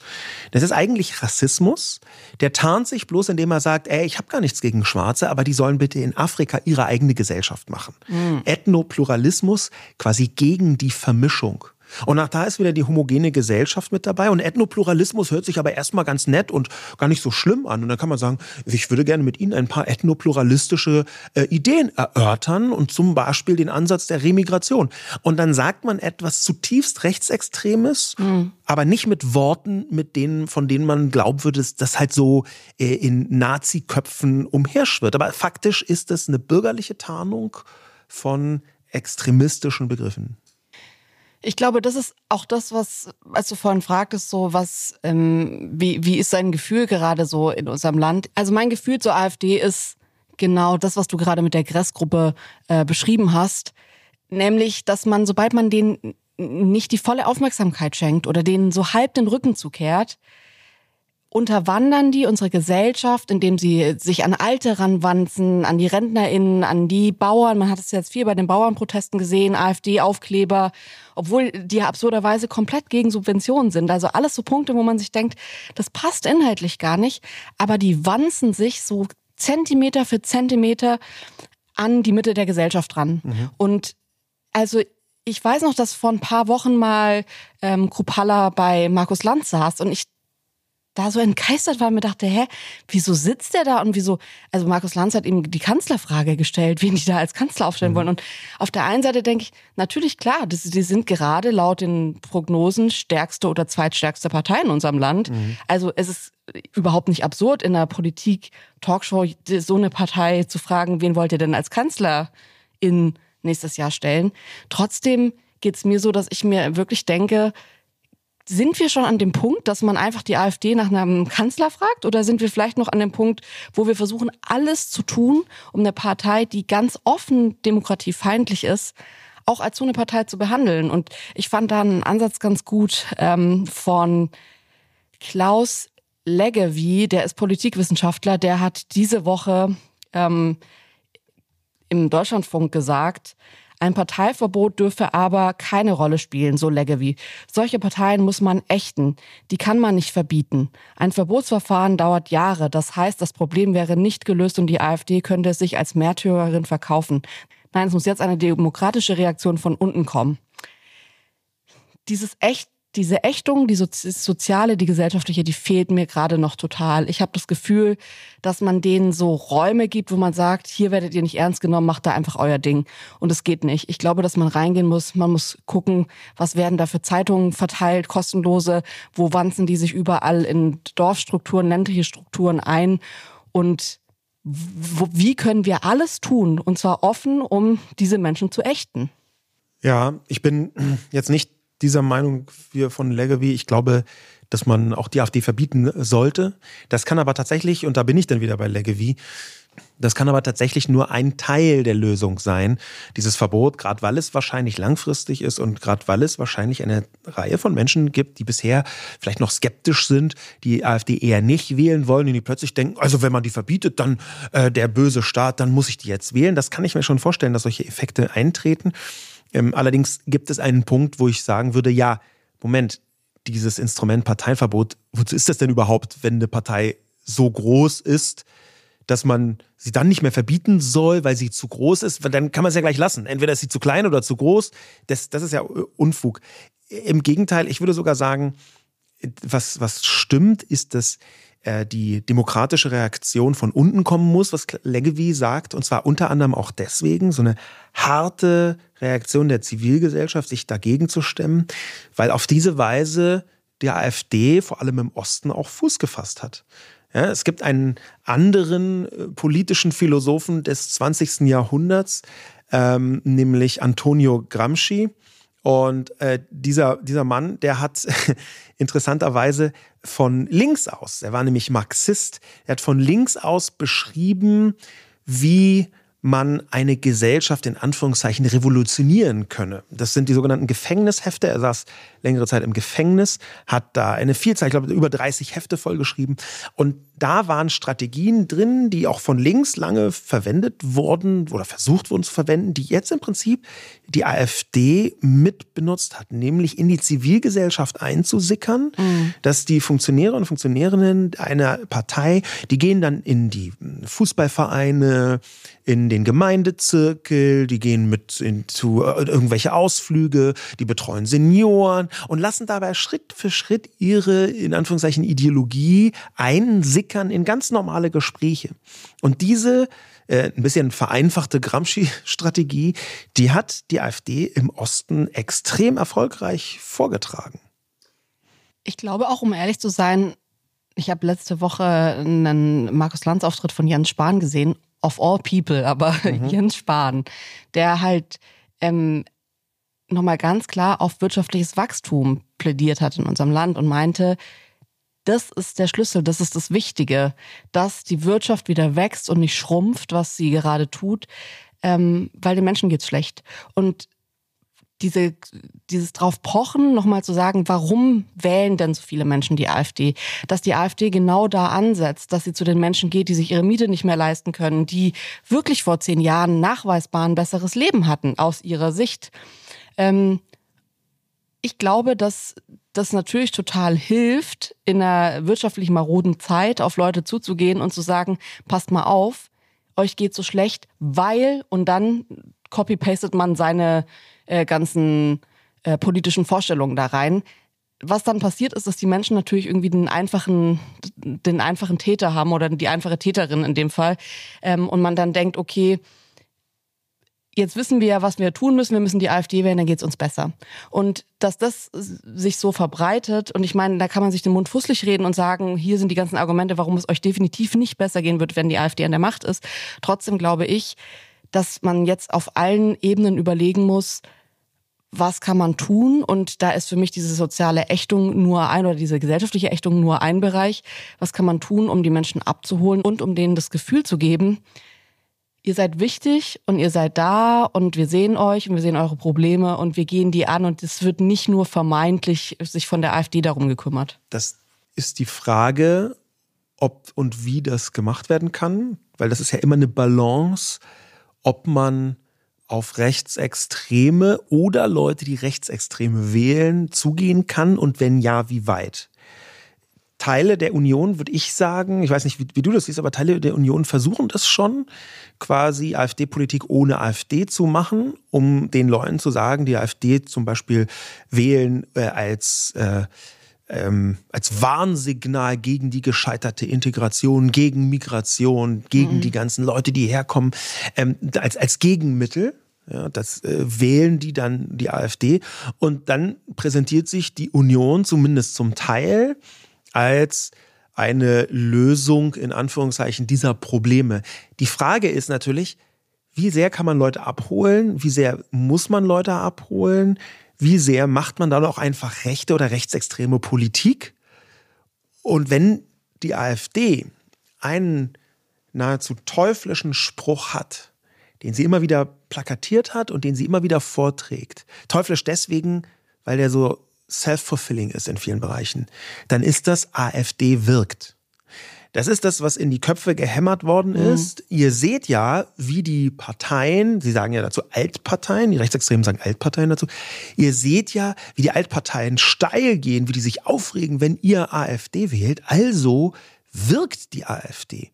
Das ist eigentlich Rassismus. Der tarnt sich bloß, indem er sagt, ey, ich habe gar nichts gegen Schwarze, aber die sollen bitte in Afrika ihre eigene Gesellschaft machen. Mhm. Ethnopluralismus quasi gegen die Vermischung. Und nach da ist wieder die homogene Gesellschaft mit dabei. Und Ethnopluralismus hört sich aber erstmal ganz nett und gar nicht so schlimm an. Und dann kann man sagen, ich würde gerne mit Ihnen ein paar ethnopluralistische äh, Ideen erörtern und zum Beispiel den Ansatz der Remigration. Und dann sagt man etwas zutiefst Rechtsextremes, mhm. aber nicht mit Worten, mit denen, von denen man glauben würde, dass das halt so äh, in Nazi-Köpfen umherschwirrt. Aber faktisch ist es eine bürgerliche Tarnung von extremistischen Begriffen. Ich glaube, das ist auch das, was, als du vorhin fragtest, so was, ähm, wie, wie ist dein Gefühl gerade so in unserem Land? Also mein Gefühl zur AfD ist genau das, was du gerade mit der Gressgruppe äh, beschrieben hast, nämlich, dass man, sobald man denen nicht die volle Aufmerksamkeit schenkt oder denen so halb den Rücken zukehrt, unterwandern die unsere Gesellschaft, indem sie sich an Alte ranwanzen, an die RentnerInnen, an die Bauern. Man hat es jetzt viel bei den Bauernprotesten gesehen, AfD-Aufkleber, obwohl die absurderweise komplett gegen Subventionen sind. Also alles so Punkte, wo man sich denkt, das passt inhaltlich gar nicht, aber die wanzen sich so Zentimeter für Zentimeter an die Mitte der Gesellschaft ran. Mhm. Und also ich weiß noch, dass vor ein paar Wochen mal ähm, Krupalla bei Markus Lanz saß und ich da so entgeistert war und mir dachte, hä, wieso sitzt der da und wieso, also Markus Lanz hat ihm die Kanzlerfrage gestellt, wen die da als Kanzler aufstellen mhm. wollen. Und auf der einen Seite denke ich, natürlich klar, das, die sind gerade laut den Prognosen stärkste oder zweitstärkste Partei in unserem Land. Mhm. Also es ist überhaupt nicht absurd in der Politik, Talkshow, so eine Partei zu fragen, wen wollt ihr denn als Kanzler in nächstes Jahr stellen. Trotzdem geht's mir so, dass ich mir wirklich denke, sind wir schon an dem Punkt, dass man einfach die AfD nach einem Kanzler fragt? Oder sind wir vielleicht noch an dem Punkt, wo wir versuchen, alles zu tun, um eine Partei, die ganz offen demokratiefeindlich ist, auch als so eine Partei zu behandeln? Und ich fand da einen Ansatz ganz gut ähm, von Klaus Leggevi, der ist Politikwissenschaftler, der hat diese Woche ähm, im Deutschlandfunk gesagt, ein Parteiverbot dürfe aber keine Rolle spielen, so Leggevi. Solche Parteien muss man ächten. Die kann man nicht verbieten. Ein Verbotsverfahren dauert Jahre. Das heißt, das Problem wäre nicht gelöst und die AfD könnte es sich als Märtyrerin verkaufen. Nein, es muss jetzt eine demokratische Reaktion von unten kommen. Dieses echt diese Ächtung, die soziale, die gesellschaftliche, die fehlt mir gerade noch total. Ich habe das Gefühl, dass man denen so Räume gibt, wo man sagt, hier werdet ihr nicht ernst genommen, macht da einfach euer Ding. Und es geht nicht. Ich glaube, dass man reingehen muss. Man muss gucken, was werden da für Zeitungen verteilt, kostenlose, wo wanzen die sich überall in Dorfstrukturen, ländliche Strukturen ein und wie können wir alles tun, und zwar offen, um diese Menschen zu ächten? Ja, ich bin jetzt nicht dieser Meinung wie von Leggevi. Ich glaube, dass man auch die AfD verbieten sollte. Das kann aber tatsächlich, und da bin ich dann wieder bei Leggevi, das kann aber tatsächlich nur ein Teil der Lösung sein, dieses Verbot, gerade weil es wahrscheinlich langfristig ist und gerade weil es wahrscheinlich eine Reihe von Menschen gibt, die bisher vielleicht noch skeptisch sind, die AfD eher nicht wählen wollen und die plötzlich denken, also wenn man die verbietet, dann äh, der böse Staat, dann muss ich die jetzt wählen. Das kann ich mir schon vorstellen, dass solche Effekte eintreten. Ähm, allerdings gibt es einen Punkt, wo ich sagen würde, ja, Moment, dieses Instrument Parteiverbot, wozu ist das denn überhaupt, wenn eine Partei so groß ist, dass man sie dann nicht mehr verbieten soll, weil sie zu groß ist, dann kann man es ja gleich lassen. Entweder ist sie zu klein oder zu groß. Das, das ist ja Unfug. Im Gegenteil, ich würde sogar sagen, was, was stimmt, ist, dass äh, die demokratische Reaktion von unten kommen muss, was Leggevi sagt, und zwar unter anderem auch deswegen, so eine harte Reaktion der Zivilgesellschaft, sich dagegen zu stemmen, weil auf diese Weise der AfD vor allem im Osten auch Fuß gefasst hat. Ja, es gibt einen anderen äh, politischen Philosophen des 20. Jahrhunderts, ähm, nämlich Antonio Gramsci. Und äh, dieser, dieser Mann, der hat interessanterweise von links aus, er war nämlich Marxist, er hat von links aus beschrieben, wie man eine Gesellschaft in Anführungszeichen revolutionieren könne. Das sind die sogenannten Gefängnishefte. Er saß längere Zeit im Gefängnis, hat da eine Vielzahl, ich glaube, über 30 Hefte vollgeschrieben. Und da waren Strategien drin, die auch von links lange verwendet wurden oder versucht wurden zu verwenden, die jetzt im Prinzip die AfD mit benutzt hat, nämlich in die Zivilgesellschaft einzusickern, mhm. dass die Funktionäre und Funktionärinnen einer Partei, die gehen dann in die Fußballvereine, in den Gemeindezirkel, die gehen mit in, zu äh, irgendwelche Ausflüge, die betreuen Senioren und lassen dabei Schritt für Schritt ihre, in Anführungszeichen, Ideologie einsickern in ganz normale Gespräche. Und diese äh, ein bisschen vereinfachte Gramsci-Strategie, die hat die AfD im Osten extrem erfolgreich vorgetragen. Ich glaube auch, um ehrlich zu sein, ich habe letzte Woche einen Markus Lanz-Auftritt von Jens Spahn gesehen, of all people, aber mhm. Jens Spahn, der halt ähm, nochmal ganz klar auf wirtschaftliches Wachstum plädiert hat in unserem Land und meinte, das ist der Schlüssel, das ist das Wichtige, dass die Wirtschaft wieder wächst und nicht schrumpft, was sie gerade tut, ähm, weil den Menschen geht's schlecht. Und diese, dieses drauf pochen, nochmal zu sagen, warum wählen denn so viele Menschen die AfD? Dass die AfD genau da ansetzt, dass sie zu den Menschen geht, die sich ihre Miete nicht mehr leisten können, die wirklich vor zehn Jahren nachweisbar ein besseres Leben hatten aus ihrer Sicht. Ähm, ich glaube, dass das natürlich total hilft, in einer wirtschaftlich maroden Zeit auf Leute zuzugehen und zu sagen, passt mal auf, euch geht so schlecht, weil und dann copy-pastet man seine äh, ganzen äh, politischen Vorstellungen da rein. Was dann passiert ist, dass die Menschen natürlich irgendwie den einfachen, den einfachen Täter haben oder die einfache Täterin in dem Fall. Ähm, und man dann denkt, okay, jetzt wissen wir ja, was wir tun müssen. Wir müssen die AfD wählen, dann geht's uns besser. Und dass das sich so verbreitet, und ich meine, da kann man sich den Mund fußlich reden und sagen, hier sind die ganzen Argumente, warum es euch definitiv nicht besser gehen wird, wenn die AfD an der Macht ist. Trotzdem glaube ich, dass man jetzt auf allen Ebenen überlegen muss, was kann man tun? Und da ist für mich diese soziale Ächtung nur ein oder diese gesellschaftliche Ächtung nur ein Bereich. Was kann man tun, um die Menschen abzuholen und um denen das Gefühl zu geben, ihr seid wichtig und ihr seid da und wir sehen euch und wir sehen eure Probleme und wir gehen die an und es wird nicht nur vermeintlich sich von der AfD darum gekümmert. Das ist die Frage, ob und wie das gemacht werden kann, weil das ist ja immer eine Balance, ob man auf Rechtsextreme oder Leute, die Rechtsextreme wählen, zugehen kann und wenn ja, wie weit. Teile der Union, würde ich sagen, ich weiß nicht, wie, wie, du das siehst, aber Teile der Union versuchen das schon, quasi AfD-Politik ohne AfD zu machen, um den Leuten zu sagen, die AfD zum Beispiel wählen äh, als äh, ähm, als Warnsignal gegen die gescheiterte Integration, gegen Migration, gegen mhm. die ganzen Leute, die herkommen, ähm, als, als Gegenmittel. Ja, das äh, wählen die dann die AfD. Und dann präsentiert sich die Union zumindest zum Teil als eine Lösung in Anführungszeichen dieser Probleme. Die Frage ist natürlich, wie sehr kann man Leute abholen? Wie sehr muss man Leute abholen? Wie sehr macht man dann auch einfach rechte oder rechtsextreme Politik? Und wenn die AfD einen nahezu teuflischen Spruch hat, den sie immer wieder plakatiert hat und den sie immer wieder vorträgt, teuflisch deswegen, weil der so self-fulfilling ist in vielen Bereichen, dann ist das AfD wirkt. Das ist das, was in die Köpfe gehämmert worden mhm. ist. Mhm. Ihr seht ja, wie die Parteien, sie sagen ja dazu Altparteien, die Rechtsextremen sagen Altparteien dazu. Ihr seht ja, wie die Altparteien steil gehen, wie die sich aufregen, wenn ihr AfD wählt. Also wirkt die AfD.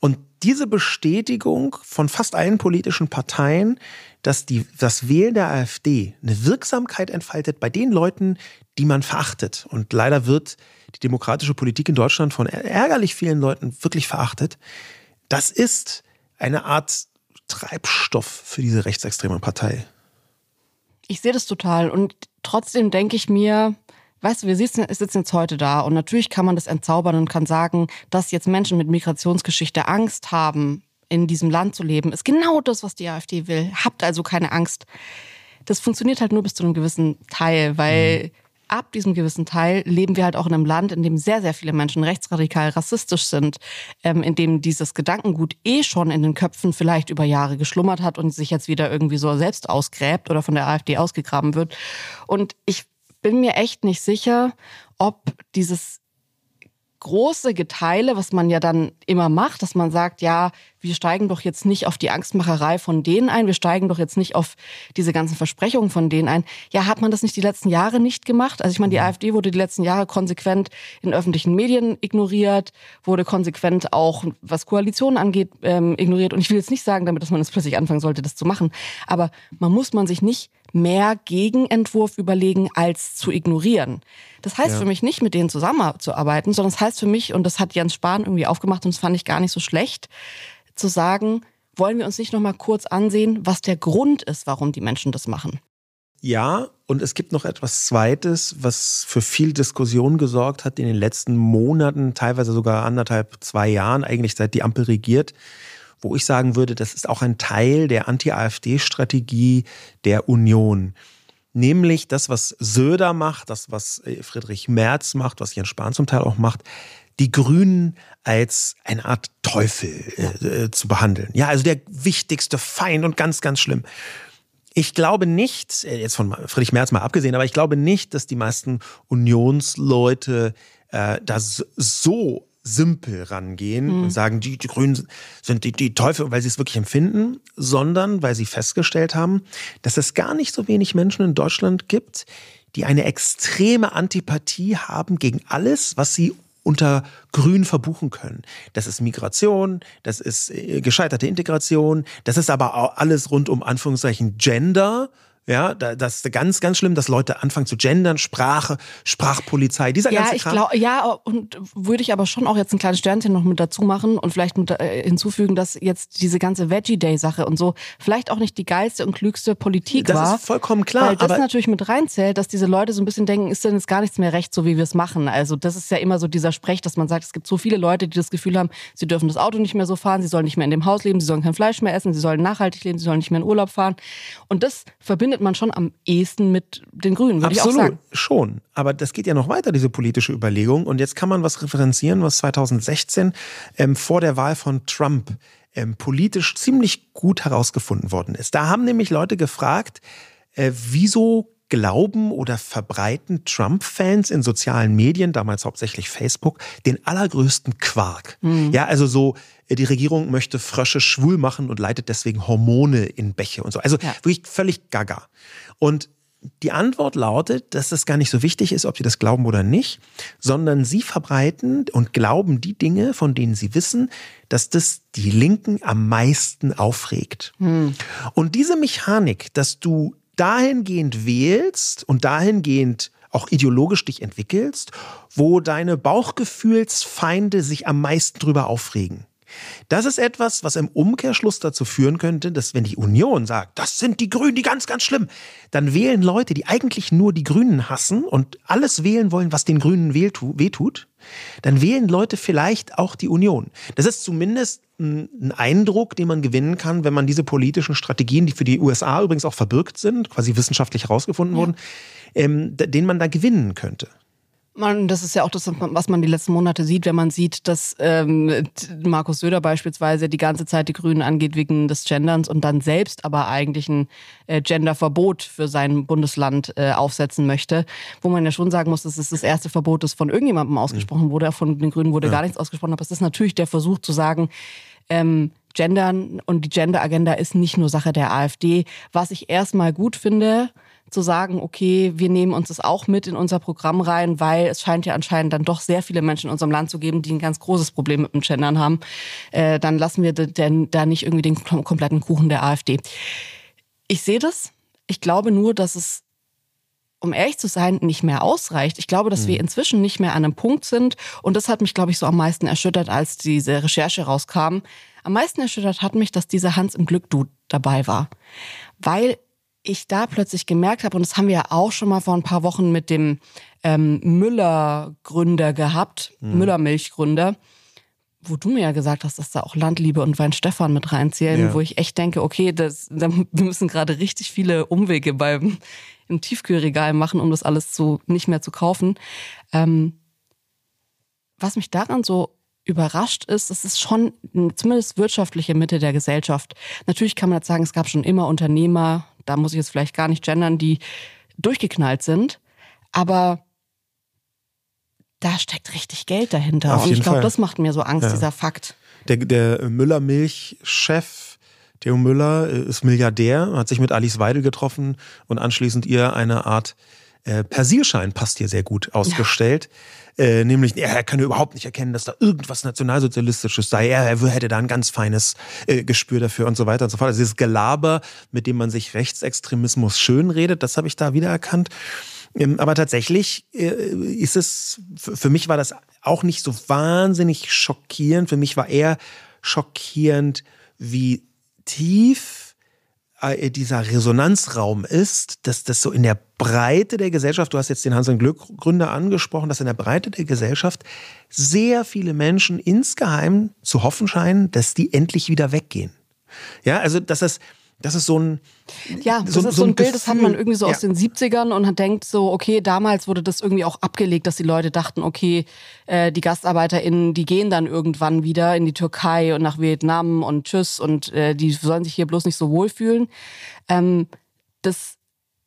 Und diese Bestätigung von fast allen politischen Parteien, dass die, das Wählen der AfD eine Wirksamkeit entfaltet bei den Leuten, die man verachtet. Und leider wird die demokratische Politik in Deutschland von ärgerlich vielen Leuten wirklich verachtet. Das ist eine Art Treibstoff für diese rechtsextreme Partei. Ich sehe das total. Und trotzdem denke ich mir, weißt du, wir sitzen, sitzen jetzt heute da und natürlich kann man das entzaubern und kann sagen, dass jetzt Menschen mit Migrationsgeschichte Angst haben, in diesem Land zu leben, ist genau das, was die AfD will. Habt also keine Angst. Das funktioniert halt nur bis zu einem gewissen Teil, weil mhm. ab diesem gewissen Teil leben wir halt auch in einem Land, in dem sehr, sehr viele Menschen rechtsradikal rassistisch sind, ähm, in dem dieses Gedankengut eh schon in den Köpfen vielleicht über Jahre geschlummert hat und sich jetzt wieder irgendwie so selbst ausgräbt oder von der AfD ausgegraben wird. Und ich bin mir echt nicht sicher, ob dieses große Geteile, was man ja dann immer macht, dass man sagt, ja, wir steigen doch jetzt nicht auf die Angstmacherei von denen ein, wir steigen doch jetzt nicht auf diese ganzen Versprechungen von denen ein. Ja, hat man das nicht die letzten Jahre nicht gemacht? Also ich meine, die mhm. AfD wurde die letzten Jahre konsequent in öffentlichen Medien ignoriert, wurde konsequent auch, was Koalitionen angeht, ähm, ignoriert. Und ich will jetzt nicht sagen damit, dass man jetzt plötzlich anfangen sollte, das zu machen. Aber man muss man sich nicht mehr Gegenentwurf überlegen, als zu ignorieren. Das heißt ja. für mich nicht, mit denen zusammenzuarbeiten, sondern es das heißt für mich, und das hat Jens Spahn irgendwie aufgemacht und das fand ich gar nicht so schlecht, zu sagen, wollen wir uns nicht nochmal kurz ansehen, was der Grund ist, warum die Menschen das machen. Ja, und es gibt noch etwas Zweites, was für viel Diskussion gesorgt hat in den letzten Monaten, teilweise sogar anderthalb, zwei Jahren, eigentlich seit die Ampel regiert wo ich sagen würde, das ist auch ein Teil der Anti-AfD-Strategie der Union. Nämlich das, was Söder macht, das, was äh, Friedrich Merz macht, was Jens Spahn zum Teil auch macht, die Grünen als eine Art Teufel äh, äh, zu behandeln. Ja, also der wichtigste Feind und ganz, ganz schlimm. Ich glaube nicht, äh, jetzt von Friedrich Merz mal abgesehen, aber ich glaube nicht, dass die meisten Unionsleute äh, da so simpel rangehen mhm. und sagen, die, die Grünen sind die, die Teufel, weil sie es wirklich empfinden, sondern weil sie festgestellt haben, dass es gar nicht so wenig Menschen in Deutschland gibt, die eine extreme Antipathie haben gegen alles, was sie unter Grün verbuchen können. Das ist Migration, das ist äh, gescheiterte Integration, das ist aber auch alles rund um Anführungszeichen Gender ja, das ist ganz, ganz schlimm, dass Leute anfangen zu gendern, Sprache, Sprachpolizei, dieser ja, ganze ich glaube, ja, und würde ich aber schon auch jetzt ein kleines Sternchen noch mit dazu machen und vielleicht mit, äh, hinzufügen, dass jetzt diese ganze Veggie Day Sache und so vielleicht auch nicht die geilste und klügste Politik das war. Das ist vollkommen klar. Weil das natürlich mit reinzählt, dass diese Leute so ein bisschen denken, ist denn jetzt gar nichts mehr recht, so wie wir es machen. Also das ist ja immer so dieser Sprech, dass man sagt, es gibt so viele Leute, die das Gefühl haben, sie dürfen das Auto nicht mehr so fahren, sie sollen nicht mehr in dem Haus leben, sie sollen kein Fleisch mehr essen, sie sollen nachhaltig leben, sie sollen nicht mehr in Urlaub fahren. Und das verbindet man schon am ehesten mit den Grünen, würde ich auch sagen. schon. Aber das geht ja noch weiter, diese politische Überlegung. Und jetzt kann man was referenzieren, was 2016 ähm, vor der Wahl von Trump ähm, politisch ziemlich gut herausgefunden worden ist. Da haben nämlich Leute gefragt, äh, wieso glauben oder verbreiten Trump-Fans in sozialen Medien, damals hauptsächlich Facebook, den allergrößten Quark. Mhm. Ja, also so, äh, die Regierung möchte Frösche schwul machen und leitet deswegen Hormone in Bäche und so. Also ja. wirklich völlig gaga. Und die Antwort lautet, dass es gar nicht so wichtig ist, ob sie das glauben oder nicht, sondern sie verbreiten und glauben die Dinge, von denen sie wissen, dass das die Linken am meisten aufregt. Hm. Und diese Mechanik, dass du dahingehend wählst und dahingehend auch ideologisch dich entwickelst, wo deine Bauchgefühlsfeinde sich am meisten drüber aufregen. Das ist etwas, was im Umkehrschluss dazu führen könnte, dass wenn die Union sagt, das sind die Grünen, die ganz, ganz schlimm, dann wählen Leute, die eigentlich nur die Grünen hassen und alles wählen wollen, was den Grünen wehtut, dann wählen Leute vielleicht auch die Union. Das ist zumindest ein Eindruck, den man gewinnen kann, wenn man diese politischen Strategien, die für die USA übrigens auch verbürgt sind, quasi wissenschaftlich herausgefunden ja. wurden, ähm, den man da gewinnen könnte. Man, das ist ja auch das, was man die letzten Monate sieht, wenn man sieht, dass ähm, Markus Söder beispielsweise die ganze Zeit die Grünen angeht wegen des Genderns und dann selbst aber eigentlich ein äh, Genderverbot für sein Bundesland äh, aufsetzen möchte, wo man ja schon sagen muss, das ist das erste Verbot, das von irgendjemandem ausgesprochen wurde. Von den Grünen wurde ja. gar nichts ausgesprochen, aber es ist natürlich der Versuch zu sagen, ähm, Gendern und die Gender-Agenda ist nicht nur Sache der AfD. Was ich erstmal gut finde, zu sagen, okay, wir nehmen uns das auch mit in unser Programm rein, weil es scheint ja anscheinend dann doch sehr viele Menschen in unserem Land zu geben, die ein ganz großes Problem mit dem Gendern haben. Äh, dann lassen wir denn da nicht irgendwie den kompletten Kuchen der AfD. Ich sehe das. Ich glaube nur, dass es um ehrlich zu sein, nicht mehr ausreicht. Ich glaube, dass mhm. wir inzwischen nicht mehr an einem Punkt sind. Und das hat mich, glaube ich, so am meisten erschüttert, als diese Recherche rauskam. Am meisten erschüttert hat mich, dass dieser Hans im Glück-Dude dabei war. Weil ich da plötzlich gemerkt habe, und das haben wir ja auch schon mal vor ein paar Wochen mit dem ähm, Müller-Gründer gehabt, mhm. Müller-Milchgründer, wo du mir ja gesagt hast, dass da auch Landliebe und Weinstefan mit reinzählen, ja. wo ich echt denke, okay, das, wir müssen gerade richtig viele Umwege beim im Tiefkühlregal machen, um das alles so nicht mehr zu kaufen. Ähm, was mich daran so überrascht ist, es ist schon zumindest wirtschaftliche Mitte der Gesellschaft. Natürlich kann man jetzt sagen, es gab schon immer Unternehmer, da muss ich jetzt vielleicht gar nicht gendern, die durchgeknallt sind. Aber da steckt richtig Geld dahinter. Auf Und ich glaube, das macht mir so Angst, ja. dieser Fakt. Der, der Müller-Milch-Chef, Theo Müller, äh, ist Milliardär, hat sich mit Alice Weidel getroffen und anschließend ihr eine Art äh, Persilschein, passt hier sehr gut, ausgestellt. Ja. Äh, nämlich, er kann überhaupt nicht erkennen, dass da irgendwas Nationalsozialistisches sei. Er, er hätte da ein ganz feines äh, Gespür dafür und so weiter und so fort. Also dieses Gelaber, mit dem man sich Rechtsextremismus schönredet, das habe ich da wiedererkannt. Ähm, aber tatsächlich äh, ist es, für mich war das auch nicht so wahnsinnig schockierend. Für mich war eher schockierend, wie tief äh, dieser Resonanzraum ist, dass das so in der Breite der Gesellschaft, du hast jetzt den Hans und Glück Gründer angesprochen, dass in der Breite der Gesellschaft sehr viele Menschen insgeheim zu hoffen scheinen, dass die endlich wieder weggehen. Ja, also dass das das ist so ein. Ja, das so, ist so ein, Bild, Gefühl. das hat man irgendwie so ja. aus den 70ern und hat denkt so, okay, damals wurde das irgendwie auch abgelegt, dass die Leute dachten, okay, äh, die GastarbeiterInnen, die gehen dann irgendwann wieder in die Türkei und nach Vietnam und tschüss und äh, die sollen sich hier bloß nicht so wohlfühlen. Ähm, das,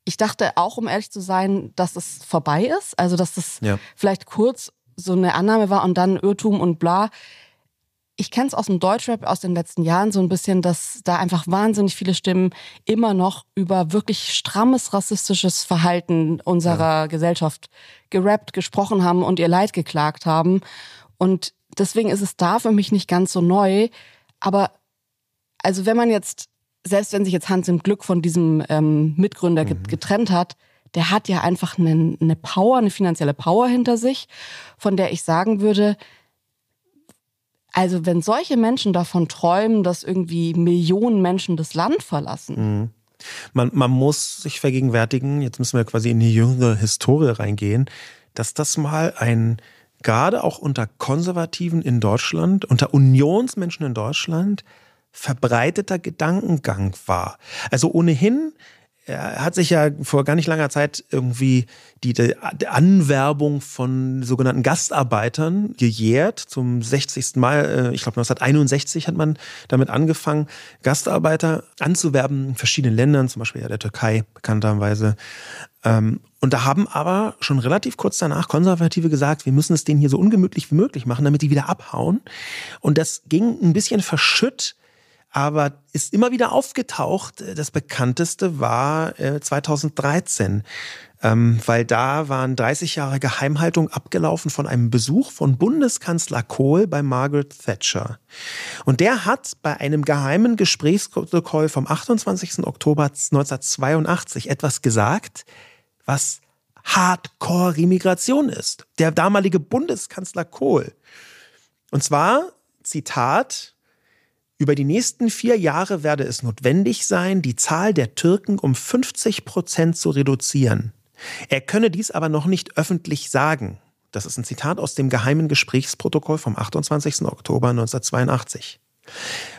ich dachte auch, um ehrlich zu sein, dass das vorbei ist. Also, dass das ja. vielleicht kurz so eine Annahme war und dann Irrtum und bla ich kenne es aus dem Deutschrap aus den letzten Jahren so ein bisschen, dass da einfach wahnsinnig viele Stimmen immer noch über wirklich strammes rassistisches Verhalten unserer ja. Gesellschaft gerappt, gesprochen haben und ihr Leid geklagt haben. Und deswegen ist es da für mich nicht ganz so neu. Aber also wenn man jetzt, selbst wenn sich jetzt Hans im Glück von diesem ähm, Mitgründer mhm. getrennt hat, der hat ja einfach eine, eine Power, eine finanzielle Power hinter sich, von der ich sagen würde, also wenn solche Menschen davon träumen, dass irgendwie Millionen Menschen das Land verlassen. Mhm. Man, man muss sich vergegenwärtigen, jetzt müssen wir quasi in die jüngere Historie reingehen, dass das mal ein, gerade auch unter Konservativen in Deutschland, unter Unionsmenschen in Deutschland, verbreiteter Gedankengang war. Also ohnehin er hat sich ja vor gar nicht langer Zeit irgendwie die, die Anwerbung von sogenannten Gastarbeitern gejährt. Zum 60. Mal, äh, ich glaube 1961 hat man damit angefangen, Gastarbeiter anzuwerben in verschiedenen Ländern, zum Beispiel ja der Türkei bekannterweise. Ähm, und da haben aber schon relativ kurz danach Konservative gesagt, wir müssen es denen hier so ungemütlich wie möglich machen, damit die wieder abhauen. Und das ging ein bisschen verschütt aber ist immer wieder aufgetaucht. Das bekannteste war 2013, äh, ähm, weil da waren 30 Jahre Geheimhaltung abgelaufen von einem Besuch von Bundeskanzler Kohl bei Margaret Thatcher. Und der hat bei einem geheimen Gesprächsprotokoll vom 28. Oktober 1982 etwas gesagt, was Hardcore-Remigration ist. Der damalige Bundeskanzler Kohl. Und zwar, Zitat, über die nächsten vier Jahre werde es notwendig sein, die Zahl der Türken um 50 Prozent zu reduzieren. Er könne dies aber noch nicht öffentlich sagen. Das ist ein Zitat aus dem geheimen Gesprächsprotokoll vom 28. Oktober 1982.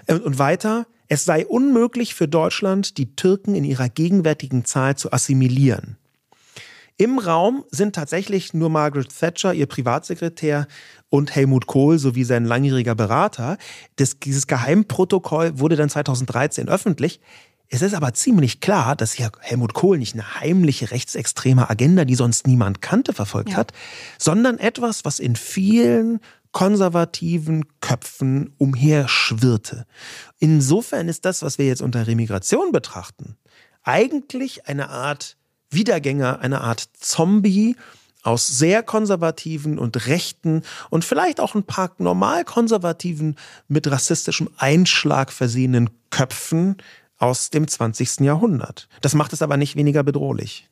Und weiter, es sei unmöglich für Deutschland, die Türken in ihrer gegenwärtigen Zahl zu assimilieren. Im Raum sind tatsächlich nur Margaret Thatcher, ihr Privatsekretär, und Helmut Kohl sowie sein langjähriger Berater. Das, dieses Geheimprotokoll wurde dann 2013 öffentlich. Es ist aber ziemlich klar, dass hier Helmut Kohl nicht eine heimliche rechtsextreme Agenda, die sonst niemand kannte, verfolgt ja. hat, sondern etwas, was in vielen konservativen Köpfen umherschwirrte. Insofern ist das, was wir jetzt unter Remigration betrachten, eigentlich eine Art Wiedergänger, eine Art Zombie aus sehr konservativen und rechten und vielleicht auch ein paar normal konservativen mit rassistischem Einschlag versehenen Köpfen aus dem 20. Jahrhundert. Das macht es aber nicht weniger bedrohlich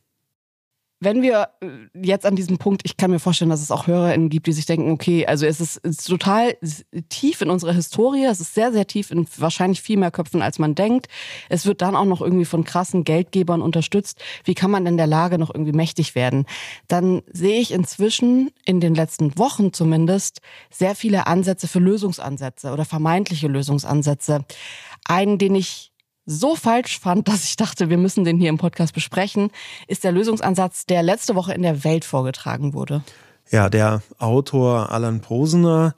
wenn wir äh, jetzt an diesem Punkt, ich kann mir vorstellen, dass es auch HörerInnen gibt, die sich denken, okay, also es ist, es ist total tief in unserer Historie, es ist sehr, sehr tief in wahrscheinlich viel mehr Köpfen, als man denkt. Es wird dann auch noch irgendwie von krassen Geldgebern unterstützt. Wie kann man in der Lage noch irgendwie mächtig werden? Dann sehe ich inzwischen, in den letzten Wochen zumindest, sehr viele Ansätze für Lösungsansätze oder vermeintliche Lösungsansätze. Einen, den ich so falsch fand, dass ich dachte, wir müssen den hier im Podcast besprechen, ist der Lösungsansatz, der letzte Woche in der Welt vorgetragen wurde. Ja, der Autor Alan Posener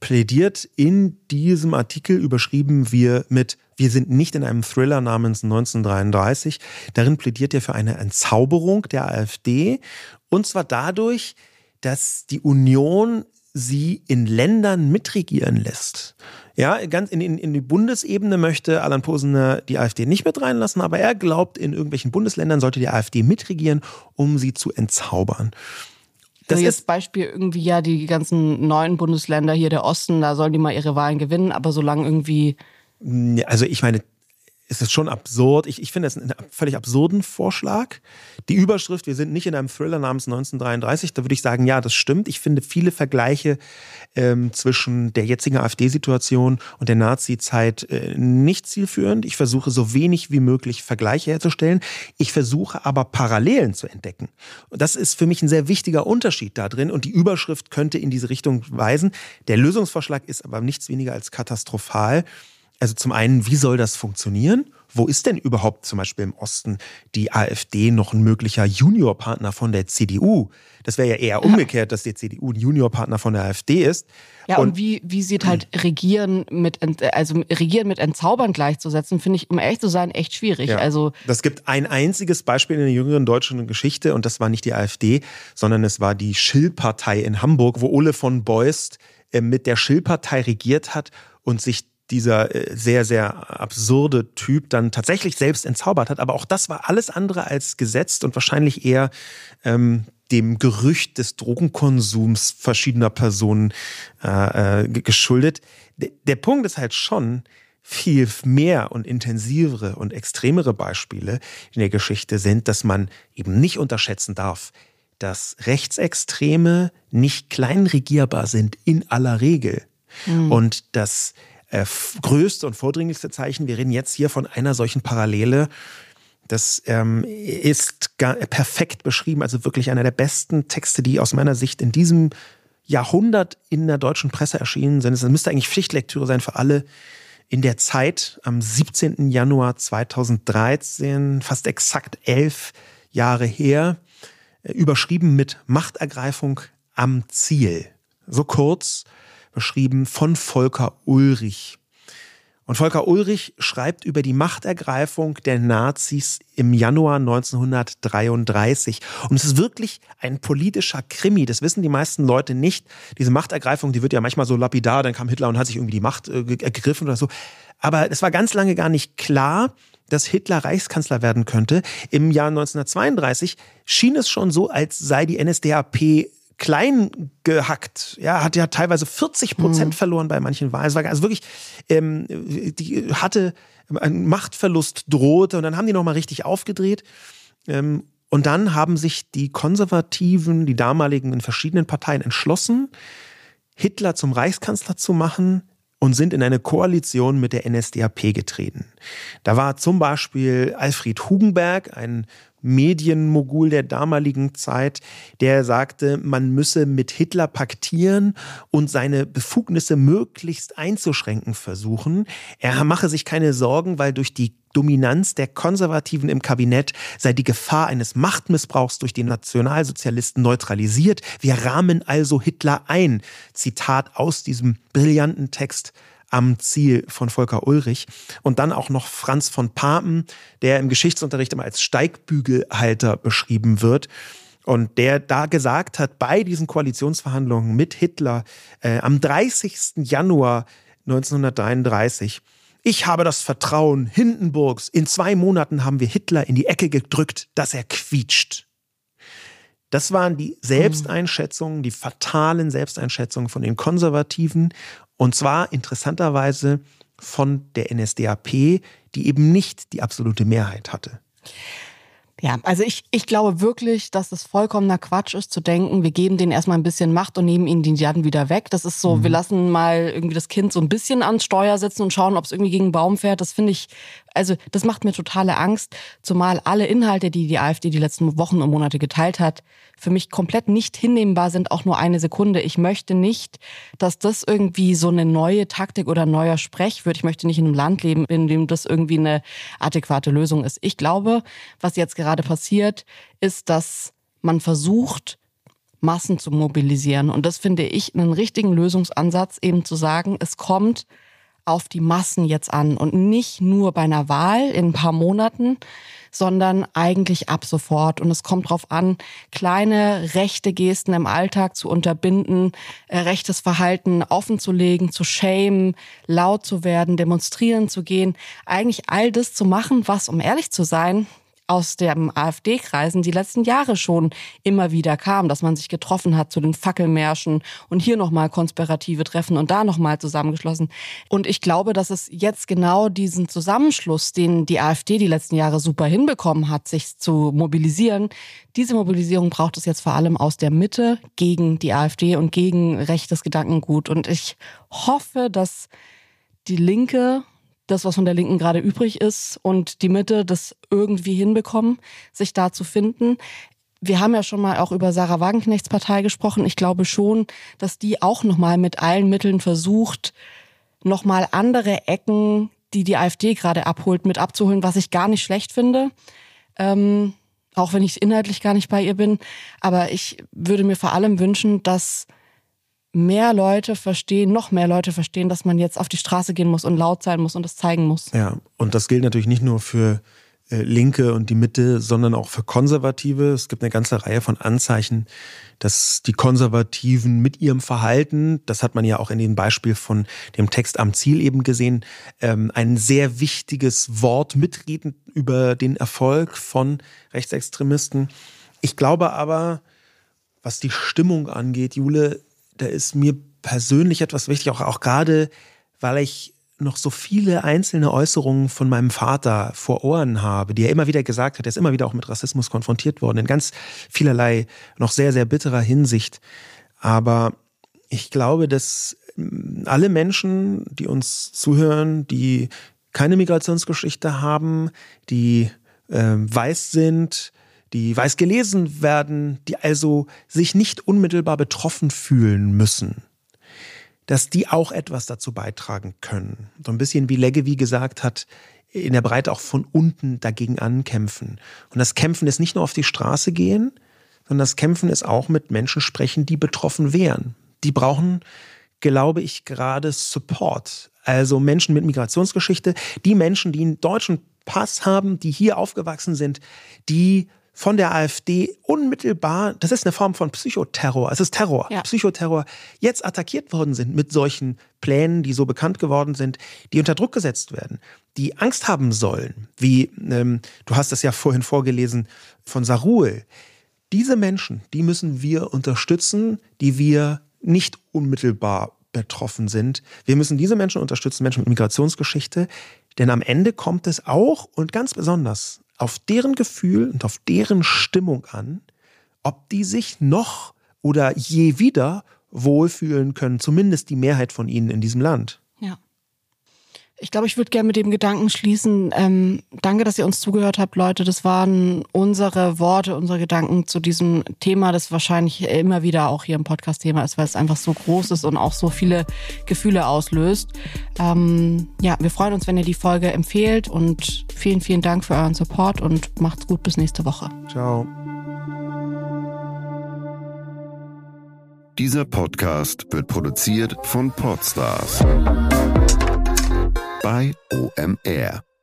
plädiert in diesem Artikel überschrieben wir mit wir sind nicht in einem Thriller namens 1933. Darin plädiert er für eine Entzauberung der AfD und zwar dadurch, dass die Union sie in Ländern mitregieren lässt. Ja, ganz in, in, in die Bundesebene möchte Alan Posener die AfD nicht mit reinlassen, aber er glaubt, in irgendwelchen Bundesländern sollte die AfD mitregieren, um sie zu entzaubern. Das also ist Beispiel irgendwie ja die ganzen neuen Bundesländer hier der Osten, da sollen die mal ihre Wahlen gewinnen, aber solange irgendwie also ich meine, ist es schon absurd. Ich, ich finde es einen völlig absurden Vorschlag. Die Überschrift, wir sind nicht in einem Thriller namens 1933, da würde ich sagen, ja, das stimmt. Ich finde viele Vergleiche ähm, zwischen der jetzigen AfD-Situation und der Nazi-Zeit äh, nicht zielführend. Ich versuche so wenig wie möglich Vergleiche herzustellen. Ich versuche aber Parallelen zu entdecken. Und das ist für mich ein sehr wichtiger Unterschied da drin und die Überschrift könnte in diese Richtung weisen. Der Lösungsvorschlag ist aber nichts weniger als katastrophal. Also zum einen, wie soll das funktionieren? Wo ist denn überhaupt zum Beispiel im Osten die AfD noch ein möglicher Juniorpartner von der CDU? Das wäre ja eher umgekehrt, dass die CDU ein Juniorpartner von der AfD ist. Ja, und, und wie, wie sieht halt Regieren mit, also Regieren mit Entzaubern gleichzusetzen, finde ich, um ehrlich zu sein, echt schwierig. Ja. Also. Das gibt ein einziges Beispiel in der jüngeren deutschen Geschichte und das war nicht die AfD, sondern es war die Schill-Partei in Hamburg, wo Ole von Beust äh, mit der Schill-Partei regiert hat und sich dieser äh, sehr, sehr absurde Typ dann tatsächlich selbst entzaubert hat. Aber auch das war alles andere als gesetzt und wahrscheinlich eher ähm, dem Gerücht des Drogenkonsums verschiedener Personen äh, äh, geschuldet. D der Punkt ist halt schon, viel mehr und intensivere und extremere Beispiele in der Geschichte sind, dass man eben nicht unterschätzen darf, dass Rechtsextreme nicht kleinregierbar sind in aller Regel. Mhm. Und dass äh, größte und vordringlichste Zeichen. Wir reden jetzt hier von einer solchen Parallele. Das ähm, ist gar, perfekt beschrieben, also wirklich einer der besten Texte, die aus meiner Sicht in diesem Jahrhundert in der deutschen Presse erschienen sind. Es müsste eigentlich Pflichtlektüre sein für alle. In der Zeit, am 17. Januar 2013, fast exakt elf Jahre her, äh, überschrieben mit Machtergreifung am Ziel. So kurz, beschrieben von Volker Ulrich. Und Volker Ulrich schreibt über die Machtergreifung der Nazis im Januar 1933. Und es ist wirklich ein politischer Krimi. Das wissen die meisten Leute nicht. Diese Machtergreifung, die wird ja manchmal so lapidar, dann kam Hitler und hat sich irgendwie die Macht äh, ergriffen oder so. Aber es war ganz lange gar nicht klar, dass Hitler Reichskanzler werden könnte. Im Jahr 1932 schien es schon so, als sei die NSDAP klein gehackt. Ja, hat ja teilweise 40 Prozent mhm. verloren bei manchen Wahlen. Es war also wirklich, ähm, die hatte ein Machtverlust drohte und dann haben die nochmal richtig aufgedreht. Ähm, und dann haben sich die Konservativen, die damaligen in verschiedenen Parteien entschlossen, Hitler zum Reichskanzler zu machen und sind in eine Koalition mit der NSDAP getreten. Da war zum Beispiel Alfred Hugenberg, ein Medienmogul der damaligen Zeit, der sagte, man müsse mit Hitler paktieren und seine Befugnisse möglichst einzuschränken versuchen. Er mache sich keine Sorgen, weil durch die Dominanz der Konservativen im Kabinett sei die Gefahr eines Machtmissbrauchs durch die Nationalsozialisten neutralisiert. Wir rahmen also Hitler ein. Zitat aus diesem brillanten Text am Ziel von Volker Ulrich. Und dann auch noch Franz von Papen, der im Geschichtsunterricht immer als Steigbügelhalter beschrieben wird. Und der da gesagt hat, bei diesen Koalitionsverhandlungen mit Hitler äh, am 30. Januar 1933, Ich habe das Vertrauen Hindenburgs. In zwei Monaten haben wir Hitler in die Ecke gedrückt, dass er quietscht. Das waren die Selbsteinschätzungen, die fatalen Selbsteinschätzungen von den Konservativen. Und zwar interessanterweise von der NSDAP, die eben nicht die absolute Mehrheit hatte. Ja, also ich, ich glaube wirklich, dass es vollkommener Quatsch ist zu denken, wir geben denen erstmal ein bisschen Macht und nehmen ihnen die dann wieder weg. Das ist so, mhm. wir lassen mal irgendwie das Kind so ein bisschen ans Steuer sitzen und schauen, ob es irgendwie gegen einen Baum fährt. Das finde ich, also das macht mir totale Angst, zumal alle Inhalte, die die AfD die letzten Wochen und Monate geteilt hat, für mich komplett nicht hinnehmbar sind, auch nur eine Sekunde. Ich möchte nicht, dass das irgendwie so eine neue Taktik oder neuer Sprech wird. Ich möchte nicht in einem Land leben, in dem das irgendwie eine adäquate Lösung ist. Ich glaube, was jetzt gerade passiert, ist, dass man versucht, Massen zu mobilisieren. Und das finde ich einen richtigen Lösungsansatz, eben zu sagen, es kommt auf die Massen jetzt an und nicht nur bei einer Wahl in ein paar Monaten, sondern eigentlich ab sofort. Und es kommt darauf an, kleine rechte Gesten im Alltag zu unterbinden, äh, rechtes Verhalten offenzulegen, zu schämen, laut zu werden, demonstrieren zu gehen. Eigentlich all das zu machen, was, um ehrlich zu sein, aus den AfD-Kreisen die letzten Jahre schon immer wieder kam, dass man sich getroffen hat zu den Fackelmärschen und hier nochmal konspirative Treffen und da nochmal zusammengeschlossen. Und ich glaube, dass es jetzt genau diesen Zusammenschluss, den die AfD die letzten Jahre super hinbekommen hat, sich zu mobilisieren, diese Mobilisierung braucht es jetzt vor allem aus der Mitte gegen die AfD und gegen rechtes Gedankengut. Und ich hoffe, dass die Linke das, was von der Linken gerade übrig ist und die Mitte das irgendwie hinbekommen, sich da zu finden. Wir haben ja schon mal auch über Sarah Wagenknechts Partei gesprochen. Ich glaube schon, dass die auch nochmal mit allen Mitteln versucht, nochmal andere Ecken, die die AfD gerade abholt, mit abzuholen, was ich gar nicht schlecht finde. Ähm, auch wenn ich inhaltlich gar nicht bei ihr bin. Aber ich würde mir vor allem wünschen, dass mehr Leute verstehen, noch mehr Leute verstehen, dass man jetzt auf die Straße gehen muss und laut sein muss und das zeigen muss. Ja, und das gilt natürlich nicht nur für äh, Linke und die Mitte, sondern auch für Konservative. Es gibt eine ganze Reihe von Anzeichen, dass die Konservativen mit ihrem Verhalten, das hat man ja auch in dem Beispiel von dem Text am Ziel eben gesehen, ähm, ein sehr wichtiges Wort mitreden über den Erfolg von Rechtsextremisten. Ich glaube aber, was die Stimmung angeht, Jule, da ist mir persönlich etwas wichtig, auch, auch gerade, weil ich noch so viele einzelne Äußerungen von meinem Vater vor Ohren habe, die er immer wieder gesagt hat, er ist immer wieder auch mit Rassismus konfrontiert worden, in ganz vielerlei noch sehr, sehr bitterer Hinsicht. Aber ich glaube, dass mm, alle Menschen, die uns zuhören, die keine Migrationsgeschichte haben, die äh, weiß sind, die weiß gelesen werden, die also sich nicht unmittelbar betroffen fühlen müssen, dass die auch etwas dazu beitragen können. So ein bisschen wie Leggevi gesagt hat, in der Breite auch von unten dagegen ankämpfen. Und das Kämpfen ist nicht nur auf die Straße gehen, sondern das Kämpfen ist auch mit Menschen sprechen, die betroffen wären. Die brauchen, glaube ich, gerade Support. Also Menschen mit Migrationsgeschichte, die Menschen, die einen deutschen Pass haben, die hier aufgewachsen sind, die von der AfD unmittelbar, das ist eine Form von Psychoterror, es ist Terror, ja. Psychoterror, jetzt attackiert worden sind mit solchen Plänen, die so bekannt geworden sind, die unter Druck gesetzt werden, die Angst haben sollen, wie ähm, du hast es ja vorhin vorgelesen von Sarul. Diese Menschen, die müssen wir unterstützen, die wir nicht unmittelbar betroffen sind. Wir müssen diese Menschen unterstützen, Menschen mit Migrationsgeschichte, denn am Ende kommt es auch und ganz besonders auf deren Gefühl und auf deren Stimmung an, ob die sich noch oder je wieder wohlfühlen können, zumindest die Mehrheit von ihnen in diesem Land. Ich glaube, ich würde gerne mit dem Gedanken schließen. Ähm, danke, dass ihr uns zugehört habt, Leute. Das waren unsere Worte, unsere Gedanken zu diesem Thema, das wahrscheinlich immer wieder auch hier im Podcast Thema ist, weil es einfach so groß ist und auch so viele Gefühle auslöst. Ähm, ja, wir freuen uns, wenn ihr die Folge empfehlt und vielen, vielen Dank für euren Support und macht's gut bis nächste Woche. Ciao. Dieser Podcast wird produziert von Podstars bei OMR.